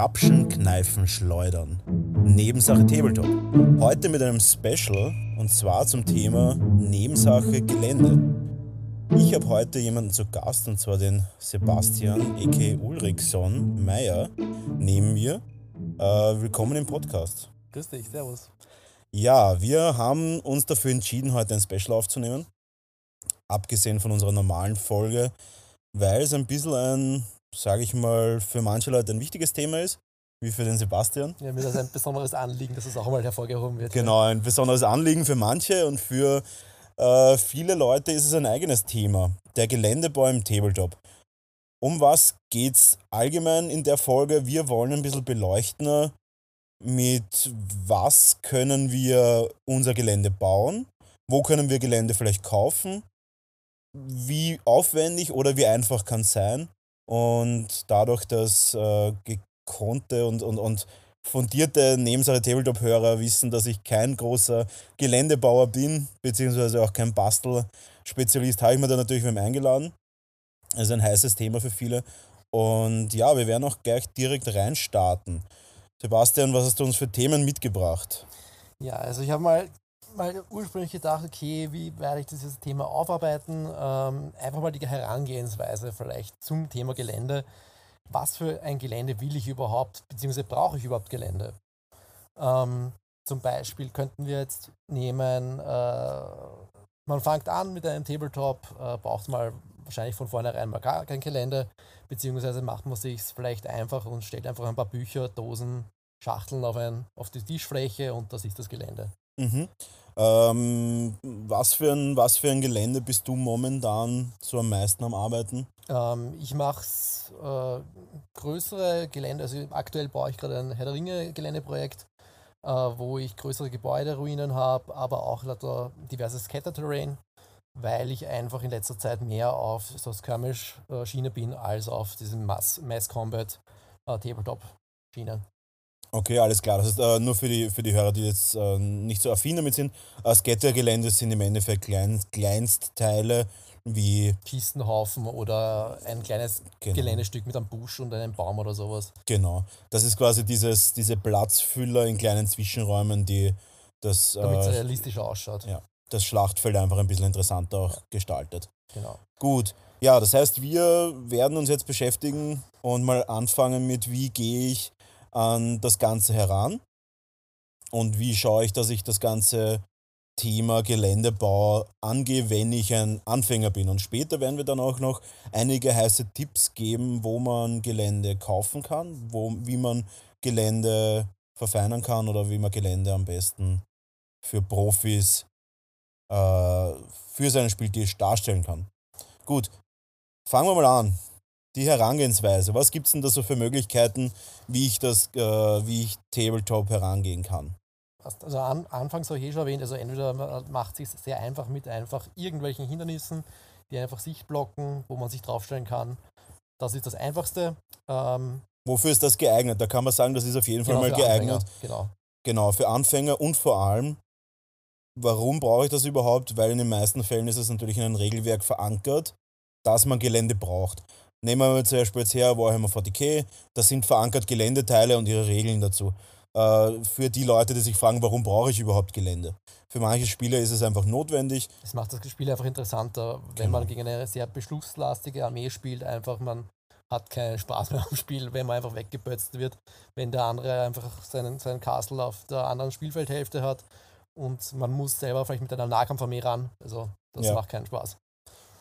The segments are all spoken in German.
Grapschen, Kneifen, Schleudern. Nebensache Tabletop. Heute mit einem Special und zwar zum Thema Nebensache Gelände. Ich habe heute jemanden zu Gast und zwar den Sebastian a.k. Ulrichson Meyer neben mir. Äh, willkommen im Podcast. Grüß dich, servus. Ja, wir haben uns dafür entschieden, heute ein Special aufzunehmen. Abgesehen von unserer normalen Folge, weil es ein bisschen ein sage ich mal, für manche Leute ein wichtiges Thema ist, wie für den Sebastian. Ja, mir ist das ein besonderes Anliegen, dass es auch mal hervorgehoben wird. Genau, ein besonderes Anliegen für manche und für äh, viele Leute ist es ein eigenes Thema, der Geländebau im Tabletop. Um was geht es allgemein in der Folge? Wir wollen ein bisschen beleuchten, mit was können wir unser Gelände bauen, wo können wir Gelände vielleicht kaufen, wie aufwendig oder wie einfach kann es sein und dadurch, dass äh, gekonnte und, und, und fundierte Nebensache Tabletop-Hörer wissen, dass ich kein großer Geländebauer bin, beziehungsweise auch kein Bastelspezialist, habe ich mir da natürlich mit eingeladen. Das ist ein heißes Thema für viele. Und ja, wir werden auch gleich direkt reinstarten. Sebastian, was hast du uns für Themen mitgebracht? Ja, also ich habe mal mal ursprünglich gedacht, okay, wie werde ich dieses Thema aufarbeiten? Ähm, einfach mal die Herangehensweise vielleicht zum Thema Gelände. Was für ein Gelände will ich überhaupt, beziehungsweise brauche ich überhaupt Gelände? Ähm, zum Beispiel könnten wir jetzt nehmen, äh, man fängt an mit einem Tabletop, äh, braucht mal wahrscheinlich von vornherein mal gar kein Gelände, beziehungsweise macht man sich vielleicht einfach und stellt einfach ein paar Bücher, Dosen, Schachteln auf, ein, auf die Tischfläche und das ist das Gelände. Mhm. Ähm, was, für ein, was für ein Gelände bist du momentan so am meisten am Arbeiten? Ähm, ich mache äh, größere Gelände, also aktuell baue ich gerade ein Herr der Ringe Geländeprojekt, äh, wo ich größere Gebäuderuinen habe, aber auch diverses Scatterterrain, weil ich einfach in letzter Zeit mehr auf so Skirmish-Schiene bin als auf diesem Mass, Okay, alles klar. Das ist äh, nur für die, für die Hörer, die jetzt äh, nicht so affin damit sind. Äh, Scattergelände sind im Endeffekt klein, Kleinstteile wie. Kistenhaufen oder ein kleines genau. Geländestück mit einem Busch und einem Baum oder sowas. Genau. Das ist quasi dieses, diese Platzfüller in kleinen Zwischenräumen, die das. Damit es äh, realistischer ausschaut. Ja. Das Schlachtfeld einfach ein bisschen interessanter auch ja. gestaltet. Genau. Gut. Ja, das heißt, wir werden uns jetzt beschäftigen und mal anfangen mit, wie gehe ich an das Ganze heran und wie schaue ich, dass ich das ganze Thema Geländebau angehe, wenn ich ein Anfänger bin. Und später werden wir dann auch noch einige heiße Tipps geben, wo man Gelände kaufen kann, wo, wie man Gelände verfeinern kann oder wie man Gelände am besten für Profis äh, für seinen Spieltisch darstellen kann. Gut, fangen wir mal an die Herangehensweise. Was gibt es denn da so für Möglichkeiten, wie ich das, äh, wie ich Tabletop herangehen kann? Also an, anfangs habe ich eh schon erwähnt, also entweder man macht es sich sehr einfach mit einfach irgendwelchen Hindernissen, die einfach Sicht blocken, wo man sich draufstellen kann. Das ist das Einfachste. Ähm, Wofür ist das geeignet? Da kann man sagen, das ist auf jeden Fall genau, mal geeignet. Anfänger, genau. Genau, für Anfänger und vor allem, warum brauche ich das überhaupt? Weil in den meisten Fällen ist es natürlich in einem Regelwerk verankert, dass man Gelände braucht. Nehmen wir zum Beispiel jetzt her Warhammer 40k, da sind verankert Geländeteile und ihre Regeln dazu. Äh, für die Leute, die sich fragen, warum brauche ich überhaupt Gelände? Für manche Spieler ist es einfach notwendig. Es macht das Spiel einfach interessanter, wenn genau. man gegen eine sehr beschlusslastige Armee spielt, einfach man hat keinen Spaß mehr am Spiel, wenn man einfach weggebötzt wird, wenn der andere einfach seinen, seinen Castle auf der anderen Spielfeldhälfte hat und man muss selber vielleicht mit einer Nahkampfarmee ran. Also das ja. macht keinen Spaß.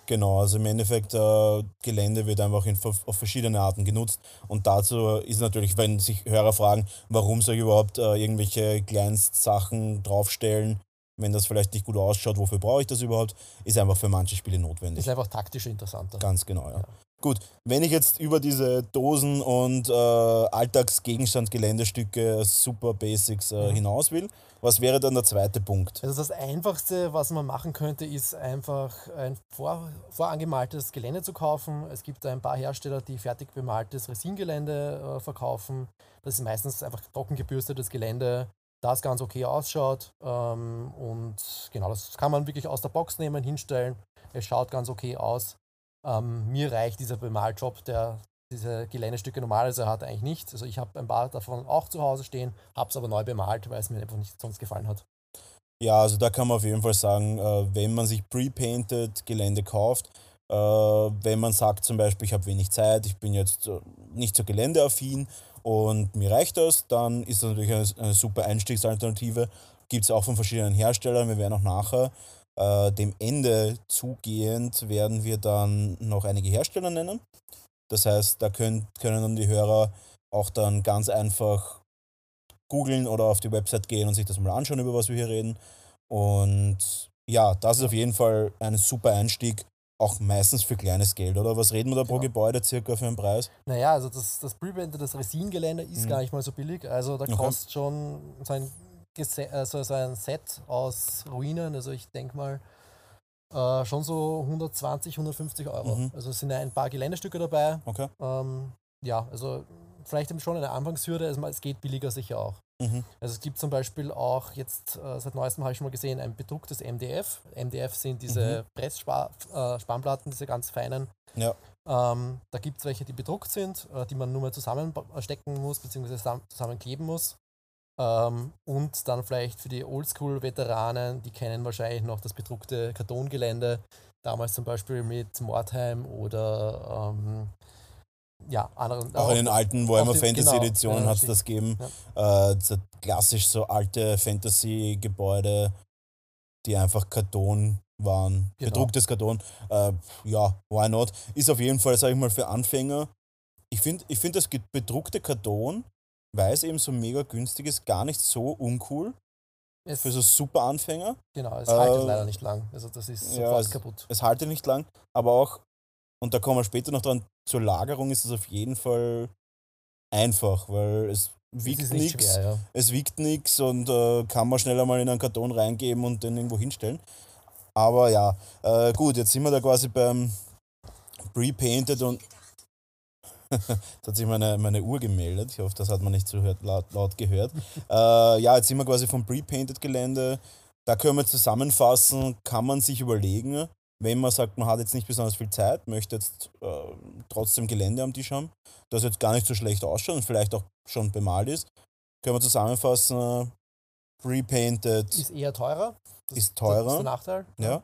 Genau, also im Endeffekt, äh, Gelände wird einfach in, auf verschiedene Arten genutzt. Und dazu ist natürlich, wenn sich Hörer fragen, warum soll ich überhaupt äh, irgendwelche Kleinstsachen draufstellen, wenn das vielleicht nicht gut ausschaut, wofür brauche ich das überhaupt, ist einfach für manche Spiele notwendig. Ist einfach taktisch interessanter. Ganz genau, ja. ja. Gut, wenn ich jetzt über diese Dosen und äh, Alltagsgegenstand, Geländestücke, Super Basics äh, mhm. hinaus will, was wäre dann der zweite Punkt? Also das Einfachste, was man machen könnte, ist einfach ein vor, vorangemaltes Gelände zu kaufen. Es gibt ein paar Hersteller, die fertig bemaltes Resingelände äh, verkaufen. Das ist meistens einfach trockengebürstetes Gelände, das ganz okay ausschaut. Ähm, und genau, das kann man wirklich aus der Box nehmen, hinstellen. Es schaut ganz okay aus. Ähm, mir reicht dieser Bemaljob, der diese Geländestücke normalerweise hat, eigentlich nicht. Also ich habe ein paar davon auch zu Hause stehen, habe es aber neu bemalt, weil es mir einfach nicht sonst gefallen hat. Ja, also da kann man auf jeden Fall sagen, äh, wenn man sich pre-painted Gelände kauft, äh, wenn man sagt zum Beispiel, ich habe wenig Zeit, ich bin jetzt äh, nicht so geländeaffin und mir reicht das, dann ist das natürlich eine, eine super Einstiegsalternative. Gibt es auch von verschiedenen Herstellern. Wir werden auch nachher äh, dem Ende zugehend werden wir dann noch einige Hersteller nennen. Das heißt, da können, können dann die Hörer auch dann ganz einfach googeln oder auf die Website gehen und sich das mal anschauen, über was wir hier reden. Und ja, das ist auf jeden Fall ein super Einstieg, auch meistens für kleines Geld, oder? Was reden wir da pro Genau. Gebäude circa für einen Preis? Naja, also das, das Pre-Painted, das Resin-Gelände ist Mhm. gar nicht mal so billig. Also da Okay. kostet schon so ein, Gese also so ein Set aus Ruinen, also ich denke mal äh, schon so 120, 150 Euro. Mhm. Also es sind ein paar Geländestücke dabei. Okay. Ähm, ja, also vielleicht schon eine Anfangshürde, also es geht billiger sicher auch. Mhm. Also es gibt zum Beispiel auch jetzt, äh, seit neuestem habe ich schon mal gesehen, ein bedrucktes MDF. MDF sind diese Pressspanplatten, diese ganz feinen. Mhm. Ja. Ähm, da gibt es welche, die bedruckt sind, äh, die man nur mal zusammenstecken muss, beziehungsweise zusammen- zusammenkleben muss. Ähm, und dann vielleicht für die Oldschool-Veteranen, die kennen wahrscheinlich noch das bedruckte Kartongelände, damals zum Beispiel mit Mordheim oder ähm, ja, anderen. Auch in den alten Warhammer die- Fantasy genau, Editionen ja, hat es das gegeben. Äh, so klassisch so alte Fantasy-Gebäude, die einfach Karton waren. Genau. Bedrucktes Karton. Äh, ja, why not? Ist auf jeden Fall, sage ich mal, für Anfänger. Ich finde ich find das bedruckte Karton, weil es eben so mega günstig ist, gar nicht so uncool es, für so super Anfänger. genau, es haltet äh, leider nicht lang. Also das ist ja, sofort es- kaputt. Es haltet nicht lang, aber auch, und da kommen wir später noch dran, zur Lagerung ist es auf jeden Fall einfach, weil es wiegt nichts. ja. es wiegt nichts und äh, kann man schneller mal in einen Karton reingeben und den irgendwo hinstellen. Aber ja, äh, gut, jetzt sind wir da quasi beim Pre-Painted und Jetzt hat sich meine, meine Uhr gemeldet. Ich hoffe, das hat man nicht so hört, laut, laut gehört. äh, ja, jetzt sind wir quasi vom Pre-Painted Gelände. Da können wir zusammenfassen, kann man sich überlegen, wenn man sagt, man hat jetzt nicht besonders viel Zeit, möchte jetzt äh, trotzdem Gelände am Tisch haben, das jetzt gar nicht so schlecht ausschaut und vielleicht auch schon bemalt ist, können wir zusammenfassen, Pre-Painted Ist eher teurer. Das, Ist Das ist teurer. der Nachteil. ja.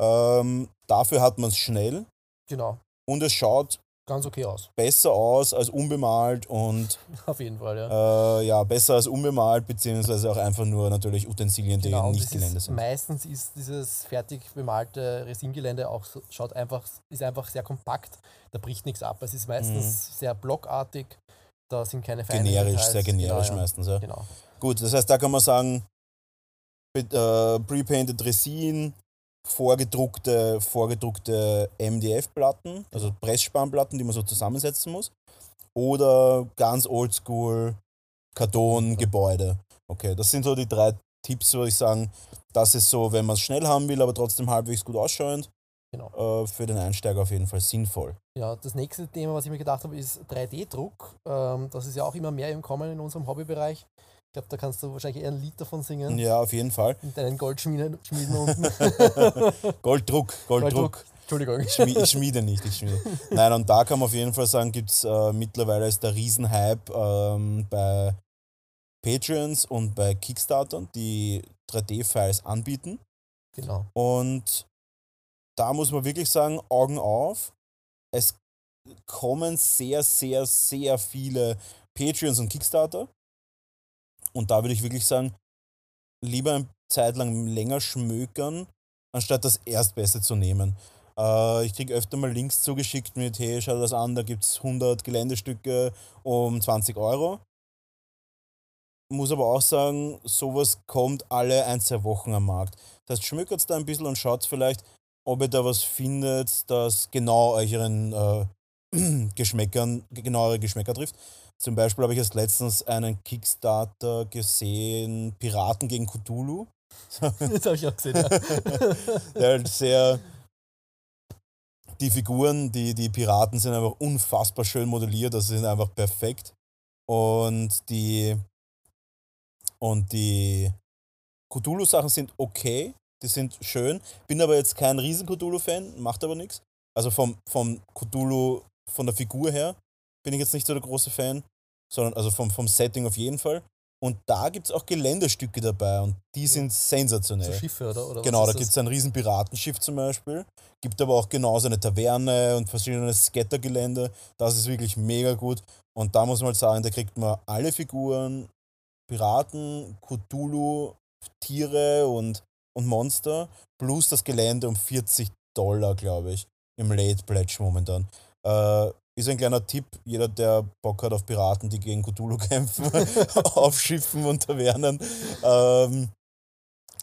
Ähm, dafür hat man es schnell Genau. und es schaut Ganz okay aus. besser aus als unbemalt und Auf jeden Fall, ja. äh, ja, besser als unbemalt, beziehungsweise auch einfach nur natürlich Utensilien, die Genau, nicht Gelände ist, sind. Meistens ist dieses fertig bemalte Resingelände auch so, schaut einfach, ist einfach sehr kompakt, da bricht nichts ab. Es ist meistens sehr blockartig, da sind keine Mhm. Generisch, Details. sehr generisch genau, ja. meistens. Ja. Genau. Gut, das heißt, da kann man sagen, mit, äh, pre-painted Resin, vorgedruckte, vorgedruckte MDF-Platten, also Pressspannplatten, die man so zusammensetzen muss. Oder ganz oldschool Kartongebäude. Okay, das sind so die drei Tipps, wo ich sagen, das ist so, wenn man es schnell haben will, aber trotzdem halbwegs gut ausschauend, Genau. äh, für den Einsteiger auf jeden Fall sinnvoll. Ja, das nächste Thema, was ich mir gedacht habe, ist 3D-Druck. Ähm, das ist ja auch immer mehr im Kommen in unserem Hobbybereich. Ich glaube, da kannst du wahrscheinlich eher ein Lied davon singen. Ja, auf jeden Fall. Mit deinen Goldschmieden Schmieden unten. Golddruck, Golddruck. Entschuldigung. Ich, schmie, ich schmiede nicht, ich schmiede. Nein, und da kann man auf jeden Fall sagen, gibt es äh, mittlerweile ist der Riesenhype ähm, bei Patreons und bei Kickstartern, die 3D-Files anbieten. Genau. Und da muss man wirklich sagen, Augen auf. Es kommen sehr, sehr, sehr viele Patreons und Kickstarter. Und da würde ich wirklich sagen, lieber eine Zeit lang länger schmökern, anstatt das Erstbeste zu nehmen. Äh, ich kriege öfter mal Links zugeschickt mit, hey, schau das an, da gibt es 100 Geländestücke um 20 Euro. Muss aber auch sagen, sowas kommt alle ein, zwei Wochen am Markt. Das heißt, schmökert da ein bisschen und schaut vielleicht, ob ihr da was findet, das genau euren äh, Geschmäckern, genau eure Geschmäcker trifft. Zum Beispiel habe ich erst letztens einen Kickstarter gesehen, Piraten gegen Cthulhu. Das habe ich auch gesehen. Ja. Der halt sehr. Die Figuren, die, die Piraten sind einfach unfassbar schön modelliert, das sind einfach perfekt. Und die. Und die Cthulhu-Sachen sind okay, die sind schön. Bin aber jetzt kein riesen Cthulhu-Fan, macht aber nichts. Also vom, vom Cthulhu, von der Figur her, bin ich jetzt nicht so der große Fan, sondern also vom, vom Setting auf jeden Fall. Und da gibt es auch Geländestücke dabei und die sind sensationell. So Schiffe, oder? oder genau, da gibt es ein riesen Piratenschiff zum Beispiel. Gibt aber auch genauso eine Taverne und verschiedene Scattergelände. Das ist wirklich mega gut. Und da muss man halt sagen, da kriegt man alle Figuren, Piraten, Cthulhu, Tiere und, und Monster, plus das Gelände um 40 Dollar, glaube ich, im Late Pledge momentan. Äh, ist ein kleiner Tipp, jeder, der Bock hat auf Piraten, die gegen Cthulhu kämpfen, auf Schiffen und Tavernen. Ähm,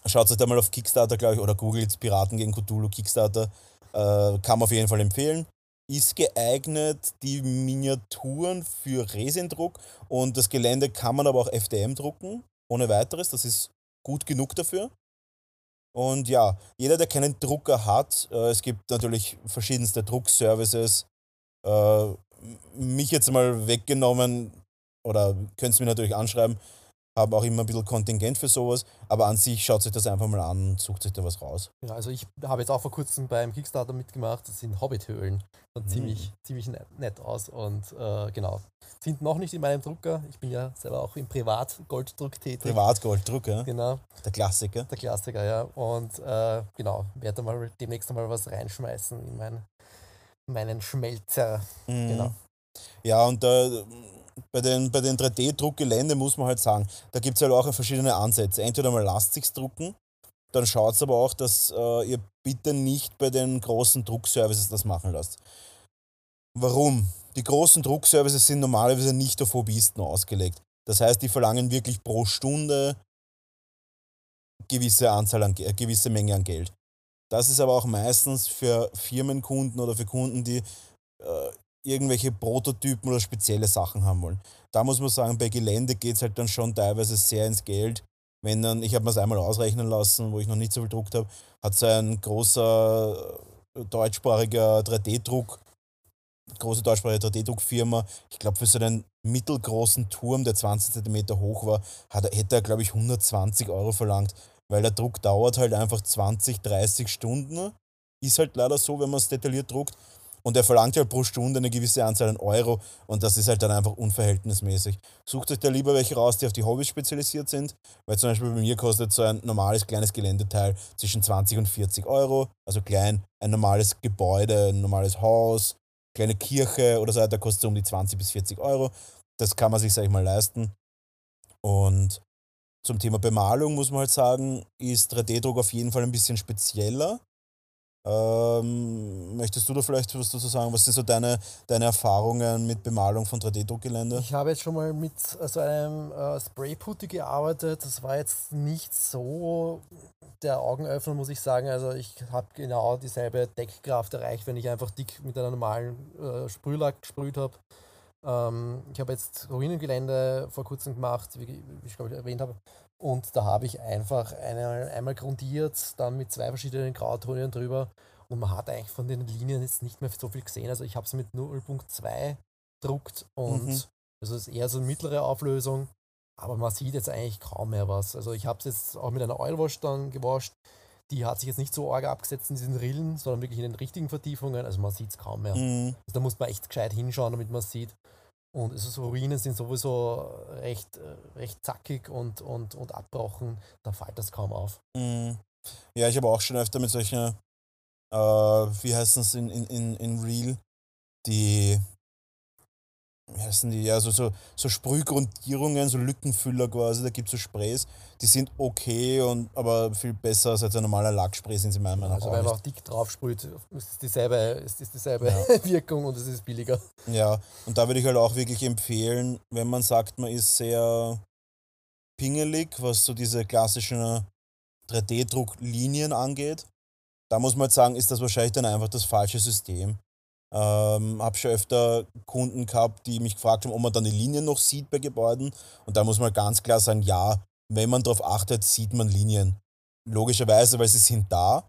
schaut euch da mal auf Kickstarter, glaube ich, oder googelt Piraten gegen Cthulhu Kickstarter. Äh, kann man auf jeden Fall empfehlen. Ist geeignet, die Miniaturen für Resindruck und das Gelände kann man aber auch FDM drucken, ohne weiteres. Das ist gut genug dafür. Und ja, jeder, der keinen Drucker hat, äh, es gibt natürlich verschiedenste Druckservices, äh, mich jetzt mal weggenommen, oder könnt es mir natürlich anschreiben, habe auch immer ein bisschen Kontingent für sowas, aber an sich schaut sich das einfach mal an und sucht sich da was raus. Ja, also ich habe jetzt auch vor kurzem beim Kickstarter mitgemacht, das sind Hobbit-Höhlen. Mhm. Ziemlich, ziemlich nett aus und äh, genau. Sind noch nicht in meinem Drucker. Ich bin ja selber auch im Privatgolddruck tätig. Privatgolddruck, ja. Genau. Der Klassiker. Der Klassiker, ja. Und äh, genau, werde mal demnächst einmal was reinschmeißen in mein meinen Schmelzer. Mhm. Genau. Ja, und äh, bei den, bei den 3D-Druckgelände muss man halt sagen, da gibt es halt auch verschiedene Ansätze. Entweder mal lasst sich's drucken, dann schaut es aber auch, dass äh, ihr bitte nicht bei den großen Druckservices das machen lasst. Warum? Die großen Druckservices sind normalerweise nicht auf Hobbyisten ausgelegt. Das heißt, die verlangen wirklich pro Stunde gewisse Anzahl an, äh, gewisse Menge an Geld. Das ist aber auch meistens für Firmenkunden oder für Kunden, die äh, irgendwelche Prototypen oder spezielle Sachen haben wollen. Da muss man sagen, bei Gelände geht es halt dann schon teilweise sehr ins Geld. Wenn dann, ich habe mir es einmal ausrechnen lassen, wo ich noch nicht so viel gedruckt habe, hat so ein großer äh, deutschsprachiger 3D-Druck, große deutschsprachige 3D-Druckfirma, ich glaube für so einen mittelgroßen Turm, der 20 cm hoch war, hat, hätte er, glaube ich, 120 Euro verlangt weil der Druck dauert halt einfach 20, 30 Stunden. Ist halt leider so, wenn man es detailliert druckt. Und er verlangt halt pro Stunde eine gewisse Anzahl an Euro und das ist halt dann einfach unverhältnismäßig. Sucht euch da lieber welche raus, die auf die Hobbys spezialisiert sind, weil zum Beispiel bei mir kostet so ein normales kleines Geländeteil zwischen 20 und 40 Euro. Also klein, ein normales Gebäude, ein normales Haus, kleine Kirche oder so weiter kostet so um die 20 bis 40 Euro. Das kann man sich, sag ich mal, leisten. Und zum Thema Bemalung muss man halt sagen, ist 3D-Druck auf jeden Fall ein bisschen spezieller. Ähm, möchtest du da vielleicht was dazu sagen? Was sind so deine, deine Erfahrungen mit Bemalung von 3D-Druckgelände? Ich habe jetzt schon mal mit so einem äh, Sprayputty gearbeitet. Das war jetzt nicht so der Augenöffner, muss ich sagen. Also ich habe genau dieselbe Deckkraft erreicht, wenn ich einfach dick mit einer normalen äh, Sprühlack gesprüht habe. Ähm, ich habe jetzt Ruinengelände vor kurzem gemacht, wie, wie ich glaube ich erwähnt habe. Und da habe ich einfach eine, einmal grundiert, dann mit zwei verschiedenen Grautönen drüber. Und man hat eigentlich von den Linien jetzt nicht mehr so viel gesehen. Also ich habe es mit 0.2 druckt und mhm. das ist eher so eine mittlere Auflösung. Aber man sieht jetzt eigentlich kaum mehr was. Also ich habe es jetzt auch mit einer Oilwash dann gewascht. Die hat sich jetzt nicht so arg abgesetzt in diesen Rillen, sondern wirklich in den richtigen Vertiefungen. Also man sieht es kaum mehr. Mhm. Also da muss man echt gescheit hinschauen, damit man es sieht. Und also so Ruinen sind sowieso recht, recht zackig und, und, und abbrochen. Da fällt das kaum auf. Mhm. Ja, ich habe auch schon öfter mit solchen, äh, wie heißen es in, in, in Real, die heißen die, ja, so, so, so Sprühgrundierungen, so Lückenfüller quasi, da gibt es so Sprays, die sind okay, und, aber viel besser als ein normaler Lackspray sind sie meiner Meinung nach. Also wenn man auch dick drauf sprüht, ist es dieselbe, ist es dieselbe ja. Wirkung und es ist billiger. Ja, und da würde ich halt auch wirklich empfehlen, wenn man sagt, man ist sehr pingelig, was so diese klassischen 3D-Drucklinien angeht, da muss man jetzt sagen, ist das wahrscheinlich dann einfach das falsche System. Ähm, habe schon öfter Kunden gehabt, die mich gefragt haben, ob man dann die Linien noch sieht bei Gebäuden. Und da muss man ganz klar sagen, ja, wenn man darauf achtet, sieht man Linien. Logischerweise, weil sie sind da.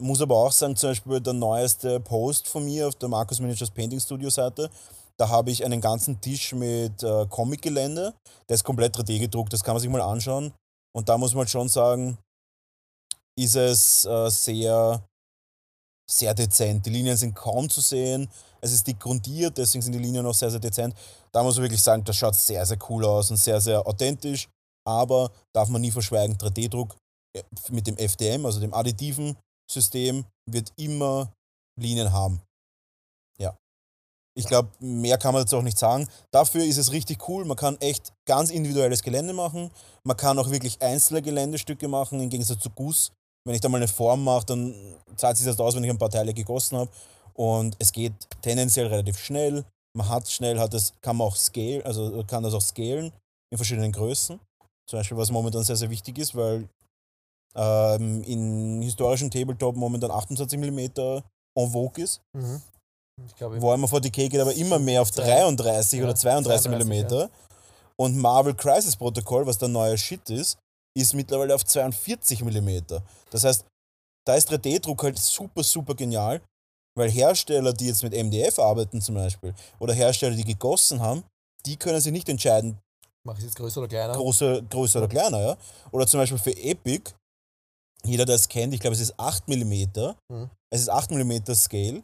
Muss aber auch sagen, zum Beispiel der neueste Post von mir auf der Markus Miniatures Painting Studio Seite, da habe ich einen ganzen Tisch mit äh, Comic-Gelände. Der ist komplett 3D gedruckt, das kann man sich mal anschauen. Und da muss man schon sagen, ist es äh, sehr sehr dezent. Die Linien sind kaum zu sehen. Es ist dick grundiert, deswegen sind die Linien auch sehr, sehr dezent. Da muss man wirklich sagen, das schaut sehr, sehr cool aus und sehr, sehr authentisch. Aber darf man nie verschweigen, 3D-Druck äh, mit dem FDM, also dem additiven System, wird immer Linien haben. Ja. Ich glaube, mehr kann man dazu auch nicht sagen. Dafür ist es richtig cool. Man kann echt ganz individuelles Gelände machen. Man kann auch wirklich einzelne Geländestücke machen, im Gegensatz zu Guss. Wenn ich da mal eine Form mache, dann zahlt sich das aus, wenn ich ein paar Teile gegossen habe. Und es geht tendenziell relativ schnell. Man hat schnell, hat das, kann man auch scale, also kann das auch scalen in verschiedenen Größen. Zum Beispiel, was momentan sehr, sehr wichtig ist, weil ähm, in historischen Tabletop momentan 28 mm en vogue ist. Mhm. Ich glaube, Warhammer 40k geht aber immer mehr auf 33 Ja, oder 32 32, mm. ja. Und Marvel Crisis Protocol, was der neue Shit ist, ist mittlerweile auf 42 mm. Das heißt, da ist 3D-Druck halt super, super genial, weil Hersteller, die jetzt mit MDF arbeiten zum Beispiel, oder Hersteller, die gegossen haben, die können sich nicht entscheiden, mache ich es jetzt größer oder kleiner? große, größer oder kleiner, ja. Oder zum Beispiel für Epic, jeder, der es kennt, ich glaube, es ist 8 mm. Mhm. Es ist 8 mm Scale.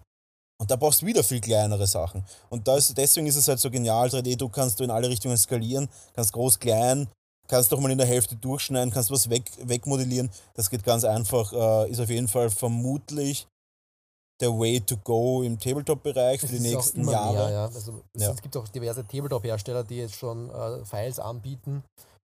Und da brauchst du wieder viel kleinere Sachen. Und da ist, deswegen ist es halt so genial. 3D-Druck kannst du in alle Richtungen skalieren, kannst groß, klein, kannst doch mal in der Hälfte durchschneiden, kannst was weg, wegmodellieren. Das geht ganz einfach. Äh, ist auf jeden Fall vermutlich der Way to go im Tabletop-Bereich für die nächsten Jahre. Mehr, ja. also, es, Ja. es gibt auch diverse Tabletop-Hersteller, die jetzt schon äh, Files anbieten,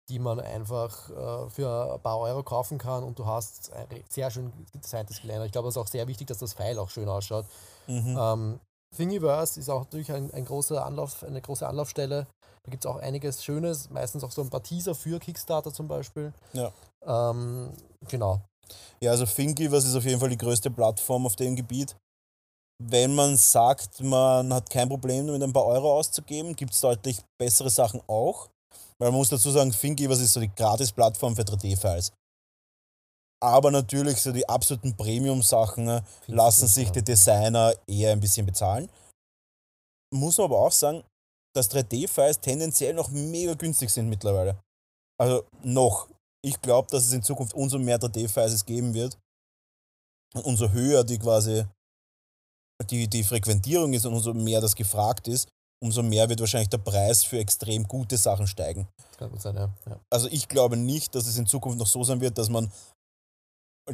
die man einfach äh, für ein paar Euro kaufen kann und du hast ein sehr schön designtes Gelände. Ich glaube, es ist auch sehr wichtig, dass das File auch schön ausschaut. Mhm. Ähm, Thingiverse ist auch natürlich ein, ein großer Anlauf, eine große Anlaufstelle. Da gibt es auch einiges Schönes, meistens auch so ein paar Teaser für Kickstarter zum Beispiel. Ja. Ähm, genau. Ja, also Thingiverse ist auf jeden Fall die größte Plattform auf dem Gebiet. Wenn man sagt, man hat kein Problem damit, ein paar Euro auszugeben, gibt es deutlich bessere Sachen auch. Weil man muss dazu sagen, Thingiverse ist so die Gratis-Plattform für 3D-Files. Aber natürlich so die absoluten Premium-Sachen ne, lassen sich die Designer eher ein bisschen bezahlen. Muss man aber auch sagen, dass 3D-Files tendenziell noch mega günstig sind mittlerweile. Also noch. Ich glaube, dass es in Zukunft umso mehr 3D-Files es geben wird und umso höher die quasi die, die Frequentierung ist und umso mehr das gefragt ist, umso mehr wird wahrscheinlich der Preis für extrem gute Sachen steigen. Sein, ja. ja. Also ich glaube nicht, dass es in Zukunft noch so sein wird, dass man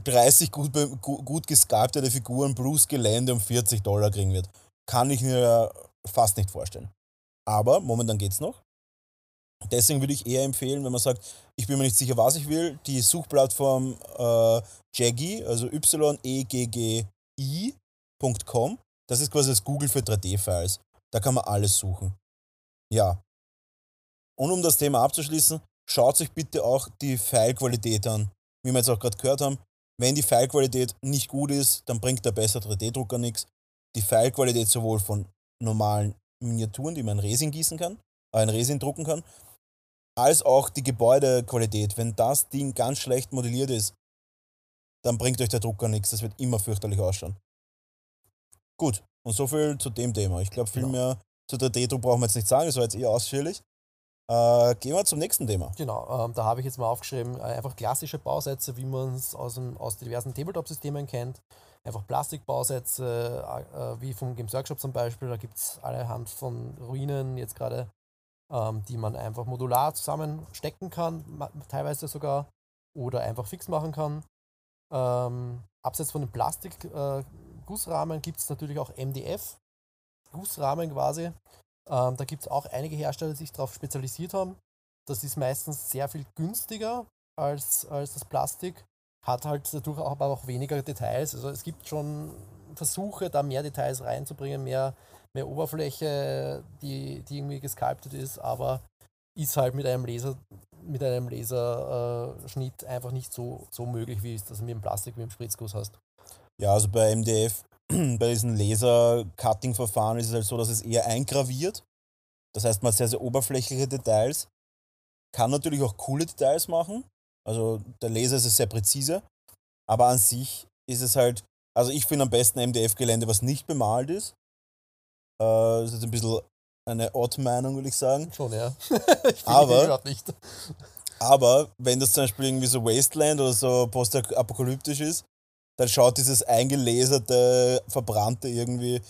30 gut, gut gesculptete Figuren plus Gelände um 40 Dollar kriegen wird. Kann ich mir fast nicht vorstellen. Aber momentan geht's noch. Deswegen würde ich eher empfehlen, wenn man sagt, ich bin mir nicht sicher, was ich will, die Suchplattform äh, Jaggi, also y-e-g-g-i.com. Das ist quasi das Google für 3D-Files. Da kann man alles suchen. Ja. Und um das Thema abzuschließen, schaut euch bitte auch die File-Qualität an. Wie wir jetzt auch gerade gehört haben, wenn die File-Qualität nicht gut ist, dann bringt der bessere 3D-Drucker nichts. Die File-Qualität sowohl von normalen Miniaturen, die man in Resin gießen kann, äh, in Resin drucken kann, als auch die Gebäudequalität. Wenn das Ding ganz schlecht modelliert ist, dann bringt euch der Drucker nichts. Das wird immer fürchterlich ausschauen. Gut, und so viel zu dem Thema. Ich glaube, viel Genau. mehr zu 3D-Druck brauchen wir jetzt nicht sagen, das war jetzt eher ausführlich. Äh, gehen wir zum nächsten Thema. Genau, ähm, da habe ich jetzt mal aufgeschrieben, äh, einfach klassische Bausätze, wie man es aus, aus diversen Tabletop-Systemen kennt. Einfach Plastikbausätze, äh, äh, wie vom Games Workshop zum Beispiel. Da gibt es allerhand von Ruinen jetzt gerade, ähm, die man einfach modular zusammenstecken kann, teilweise sogar, oder einfach fix machen kann. Ähm, abseits von den Plastik-Gussrahmen gibt es natürlich auch MDF, Gussrahmen quasi. Ähm, da gibt es auch einige Hersteller, die sich darauf spezialisiert haben. Das ist meistens sehr viel günstiger als, als das Plastik, hat halt dadurch auch, aber auch weniger Details. Also es gibt schon Versuche, da mehr Details reinzubringen, mehr, mehr Oberfläche, die, die irgendwie gesculptet ist, aber ist halt mit einem Laser, mit einem Laserschnitt äh, einfach nicht so, so möglich, wie es das mit dem Plastik, mit dem Spritzguss hast. Ja, also bei MDF, bei diesen Laser-Cutting-Verfahren ist es halt so, dass es eher eingraviert. Das heißt, man hat sehr, sehr oberflächliche Details. Kann natürlich auch coole Details machen. Also der Laser ist sehr präzise. Aber an sich ist es halt, also ich finde am besten MDF-Gelände, was nicht bemalt ist. Äh, das ist jetzt ein bisschen eine Odd-Meinung, würde ich sagen. Schon, ja. ich Aber- nicht. Aber wenn das zum Beispiel irgendwie so Wasteland oder so postapokalyptisch ist, dann schaut dieses eingeleserte, verbrannte irgendwie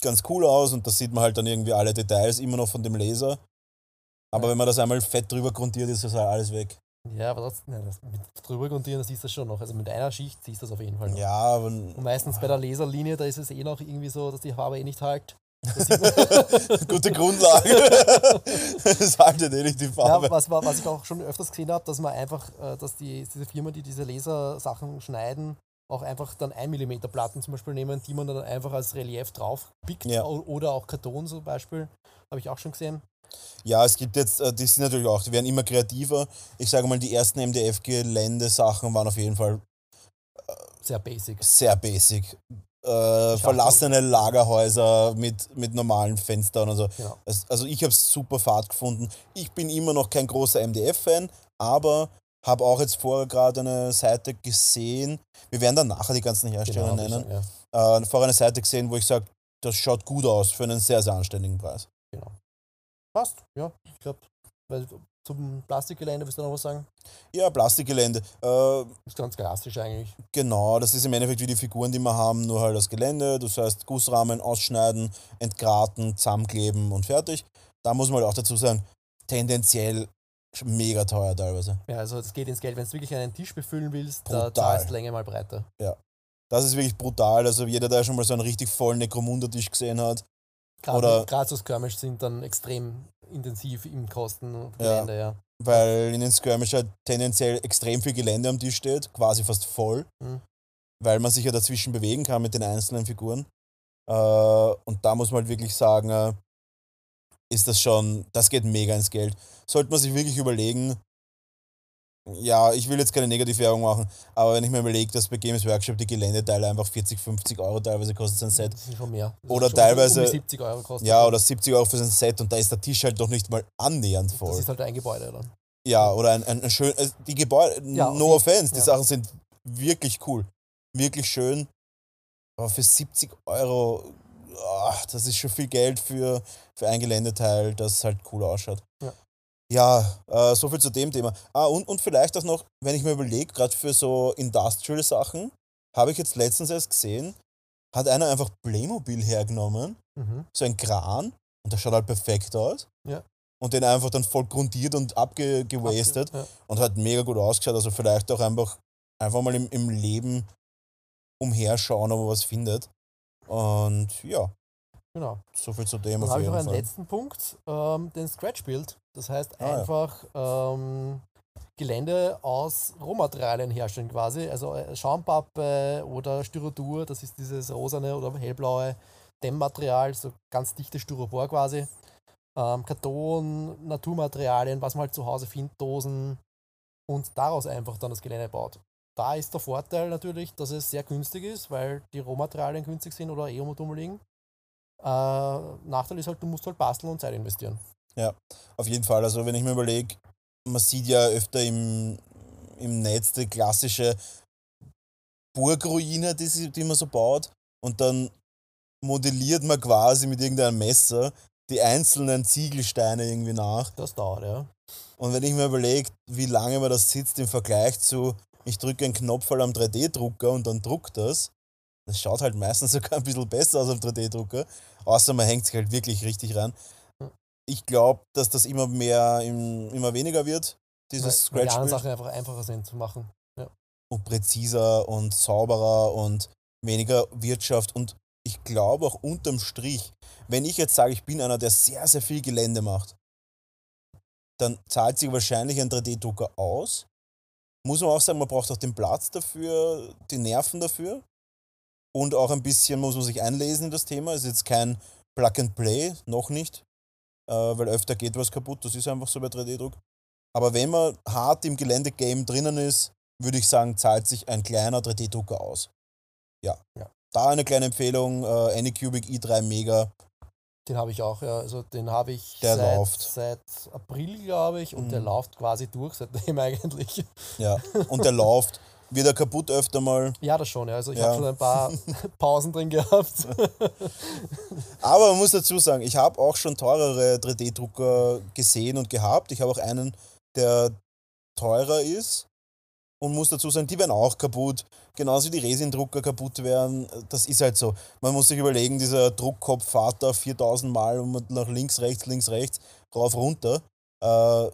ganz cool aus und da sieht man halt dann irgendwie alle Details immer noch von dem Laser. Aber Ja. wenn man das einmal fett drüber grundiert, ist das halt alles weg. Ja, aber trotzdem, ja, das mit drüber grundieren, das siehst du schon noch. Also mit einer Schicht siehst du das auf jeden Fall noch. Ja, aber Und meistens bei der Laserlinie, da ist es eh noch irgendwie so, dass die Farbe eh nicht halt. Gute Grundlage. das haltet eh nicht die ja, Farbe. was, war- was ich auch schon öfters gesehen habe, dass man einfach, äh, dass die, diese Firmen, die diese Lasersachen schneiden, auch einfach dann 1 mm Platten zum Beispiel nehmen, die man dann einfach als Relief drauf pickt Ja. oder auch Karton zum Beispiel. Habe ich auch schon gesehen. Ja, es gibt jetzt, äh, die sind natürlich auch, die werden immer kreativer. Ich sage mal, die ersten MDF-Gelände-Sachen waren auf jeden Fall Sehr basic. sehr basic. Äh, verlassene Lagerhäuser mit, mit normalen Fenstern und so. Genau. Also ich habe es super fad gefunden. Ich bin immer noch kein großer MDF-Fan, aber habe auch jetzt vorher gerade eine Seite gesehen. Wir werden dann nachher die ganzen Hersteller Genau, nennen. ja. Äh, vorher eine Seite gesehen, wo ich sage, das schaut gut aus für einen sehr, sehr anständigen Preis. Passt, ja. Ich glaube, zum Plastikgelände willst du noch was sagen? Ja, Plastikgelände. Äh, Ist ganz klassisch eigentlich. Genau, das ist im Endeffekt wie die Figuren, die wir haben, nur halt das Gelände. Das heißt, Gussrahmen ausschneiden, entgraten, zusammenkleben und fertig. Da muss man halt auch dazu sagen, tendenziell mega teuer teilweise. Ja, also es geht ins Geld. Wenn du wirklich einen Tisch befüllen willst, Brutal. da zahlst du Länge mal breiter. Das ist wirklich brutal. Also jeder, der schon mal so einen richtig vollen Necromunda-Tisch gesehen hat, Gerade Oder- gerade so Skirmish sind dann extrem intensiv im Kostengelände, ja. weil in den Skirmish halt tendenziell extrem viel Gelände am Tisch steht, quasi fast voll, Mhm. weil man sich ja dazwischen bewegen kann mit den einzelnen Figuren. Äh, und da muss man halt wirklich sagen, äh, ist das schon, das geht mega ins Geld. Sollte man sich wirklich überlegen, ja, ich will jetzt keine Negativwerbung machen, aber wenn ich mir überlege, dass bei Games Workshop die Geländeteile einfach 40, 50 Euro teilweise kostet so ein Set, Das sind schon mehr. Das Oder ist schon teilweise- Um die 70 Euro kostet. ja, oder 70 Euro für so ein Set und da ist der Tisch halt noch nicht mal annähernd Das voll. ist halt ein Gebäude dann. Ja, oder ein, ein, ein schön, also die Gebäude, Ja, no offense, die ja. Sachen sind wirklich cool, wirklich schön, aber für 70 Euro, ach, das ist schon viel Geld für, für ein Geländeteil, das halt cool ausschaut. Ja. Ja, äh, so viel zu dem Thema. Ah, und, und vielleicht auch noch, wenn ich mir überlege, gerade für so Industrial-Sachen, habe ich jetzt letztens erst gesehen, hat einer einfach Playmobil hergenommen, Mhm. so ein Kran, und das schaut halt perfekt aus. Ja. Und den einfach dann voll grundiert und abgewastet Ja. und hat mega gut ausgeschaut. Also vielleicht auch einfach, einfach mal im, im Leben umherschauen, ob man was findet. Und ja, Genau. so viel zu dem Dann habe ich noch einen Fall. letzten Punkt, ähm, den Scratch-Build. Das heißt Ah, ja. einfach ähm, Gelände aus Rohmaterialien herstellen quasi. Also äh, Schaumpappe oder Styrodur, das ist dieses rosane oder hellblaue Dämmmaterial, so ganz dichte Styropor quasi. Ähm, Karton, Naturmaterialien, was man halt zu Hause findet, Dosen und daraus einfach dann das Gelände baut. Da ist der Vorteil natürlich, dass es sehr günstig ist, weil die Rohmaterialien günstig sind oder eh um und um liegen. Äh, Nachteil ist halt, du musst halt basteln und Zeit investieren. Auf jeden Fall. Also wenn ich mir überlege, man sieht ja öfter im, im Netz die klassische Burgruine, die, sie, die man so baut. Und dann modelliert man quasi mit irgendeinem Messer die einzelnen Ziegelsteine irgendwie nach. Das dauert, ja. Und wenn ich mir überlege, wie lange man das sitzt im Vergleich zu, ich drücke einen Knopf am 3D-Drucker und dann druckt das, das schaut halt meistens sogar ein bisschen besser aus am 3D-Drucker, außer man hängt sich halt wirklich richtig rein. Ich glaube, dass das immer mehr, im, immer weniger wird, dieses weil die anderen Scratch Sachen einfach einfacher sind zu machen. und präziser und sauberer und weniger Wirtschaft. Und ich glaube auch unterm Strich, wenn ich jetzt sage, ich bin einer, der sehr, sehr viel Gelände macht, dann zahlt sich wahrscheinlich ein 3D-Drucker aus. Muss man auch sagen, man braucht auch den Platz dafür, die Nerven dafür. Und auch ein bisschen muss man sich einlesen in das Thema. Es ist jetzt kein Plug and Play, noch nicht. Äh, weil öfter geht was kaputt, das ist einfach so bei 3D-Druck. Aber wenn man hart im Gelände-Game drinnen ist, würde ich sagen, zahlt sich ein kleiner 3D-Drucker aus. Ja. Ja. Da eine kleine Empfehlung, äh, Anycubic i3 Mega. Den habe ich auch, ja. Also den habe ich Der seit, läuft. seit April, glaube ich, und der Mhm. läuft quasi durch seitdem eigentlich. Ja. Und der läuft. Wird er kaputt öfter mal. Ja, das schon, ja. Also ich Ja. habe schon ein paar Pausen drin gehabt. Aber man muss dazu sagen, ich habe auch schon teurere 3D-Drucker gesehen und gehabt. Ich habe auch einen, der teurer ist. und muss dazu sagen, die werden auch kaputt. Genauso wie die Resindrucker kaputt werden. Das ist halt so. Man muss sich überlegen, dieser Druckkopf fährt da 4000 Mal und nach links, rechts, links, rechts, rauf, runter. Äh,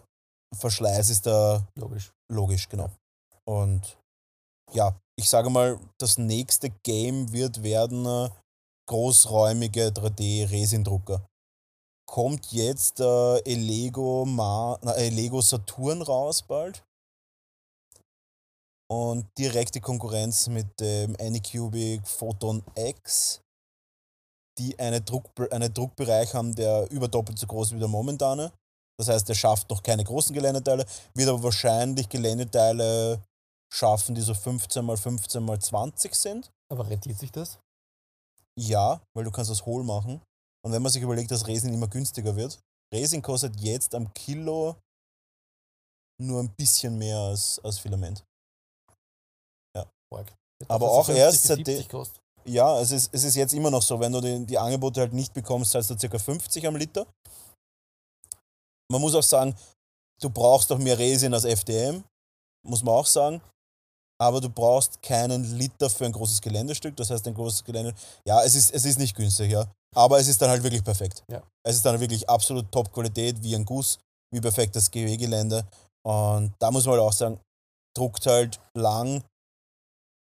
Verschleiß ist da Logisch. logisch, genau. Und ja, ich sage mal, das nächste Game wird werden äh, großräumige 3D-Resindrucker. Kommt jetzt äh, Elego, Ma na, Elego Saturn raus bald? Und direkte Konkurrenz mit dem Anycubic Photon X, die eine Druck, einen Druckbereich haben, der über doppelt so groß ist wie der momentane. Das heißt, er schafft noch keine großen Geländeteile, wird aber wahrscheinlich Geländeteile schaffen, die so 15 x 15 x 20 sind. Aber rentiert sich das? Ja, weil du kannst das hohl machen. Und wenn man sich überlegt, dass Resin immer günstiger wird, Resin kostet jetzt am Kilo nur ein bisschen mehr als, als Filament. Org. Aber auch erst 50 bis seitdem- 70 kostet. Ja, es ist, es ist jetzt immer noch so, wenn du die, die Angebote halt nicht bekommst, zahlst du ca. 50 am Liter. Man muss auch sagen, du brauchst auch mehr Resin als FDM, muss man auch sagen. Aber du brauchst keinen Liter für ein großes Geländestück. Das heißt, ein großes Gelände. Ja, es ist, es ist nicht günstig, ja. Aber es ist dann halt wirklich perfekt. Ja. Es ist dann halt wirklich absolut Top-Qualität, wie ein Guss, wie perfektes GW-Gelände. Und da muss man halt auch sagen, druckt halt lang,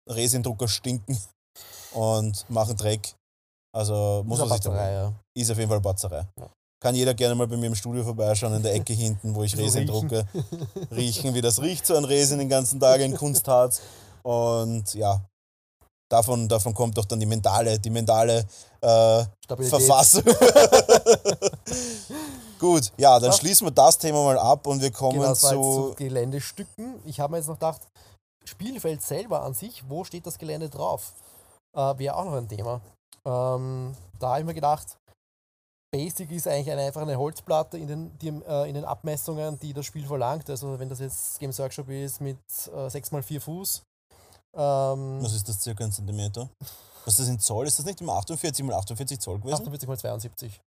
Resindrucker stinken und machen Dreck. Also muss Ist man sich da Batzerei, ja. ist auf jeden Fall Batzerei. Ja. Kann jeder gerne mal bei mir im Studio vorbeischauen, in der Ecke hinten, wo ich Resin riechen. drucke. Riechen, wie das riecht so an Resin den ganzen Tag in Kunstharz. Und ja, davon, davon kommt doch dann die mentale, die mentale äh. Verfassung. Gut, ja, dann schließen wir das Thema mal ab und wir kommen Genau, war jetzt zu. zu Geländestücken. Ich habe mir jetzt noch gedacht, Spielfeld selber an sich, wo steht das Gelände drauf? Äh, Wäre auch noch ein Thema. Ähm, da habe ich mir gedacht, Basic ist eigentlich eine, einfach eine Holzplatte in den, die, äh, in den Abmessungen, die das Spiel verlangt. Also wenn das jetzt Games Workshop ist mit äh, 6x4 Fuß. Ähm, Was ist das, circa ein Zentimeter? Was ist das in Zoll? Ist das nicht immer 48 mal 48 Zoll gewesen? 48 x 72.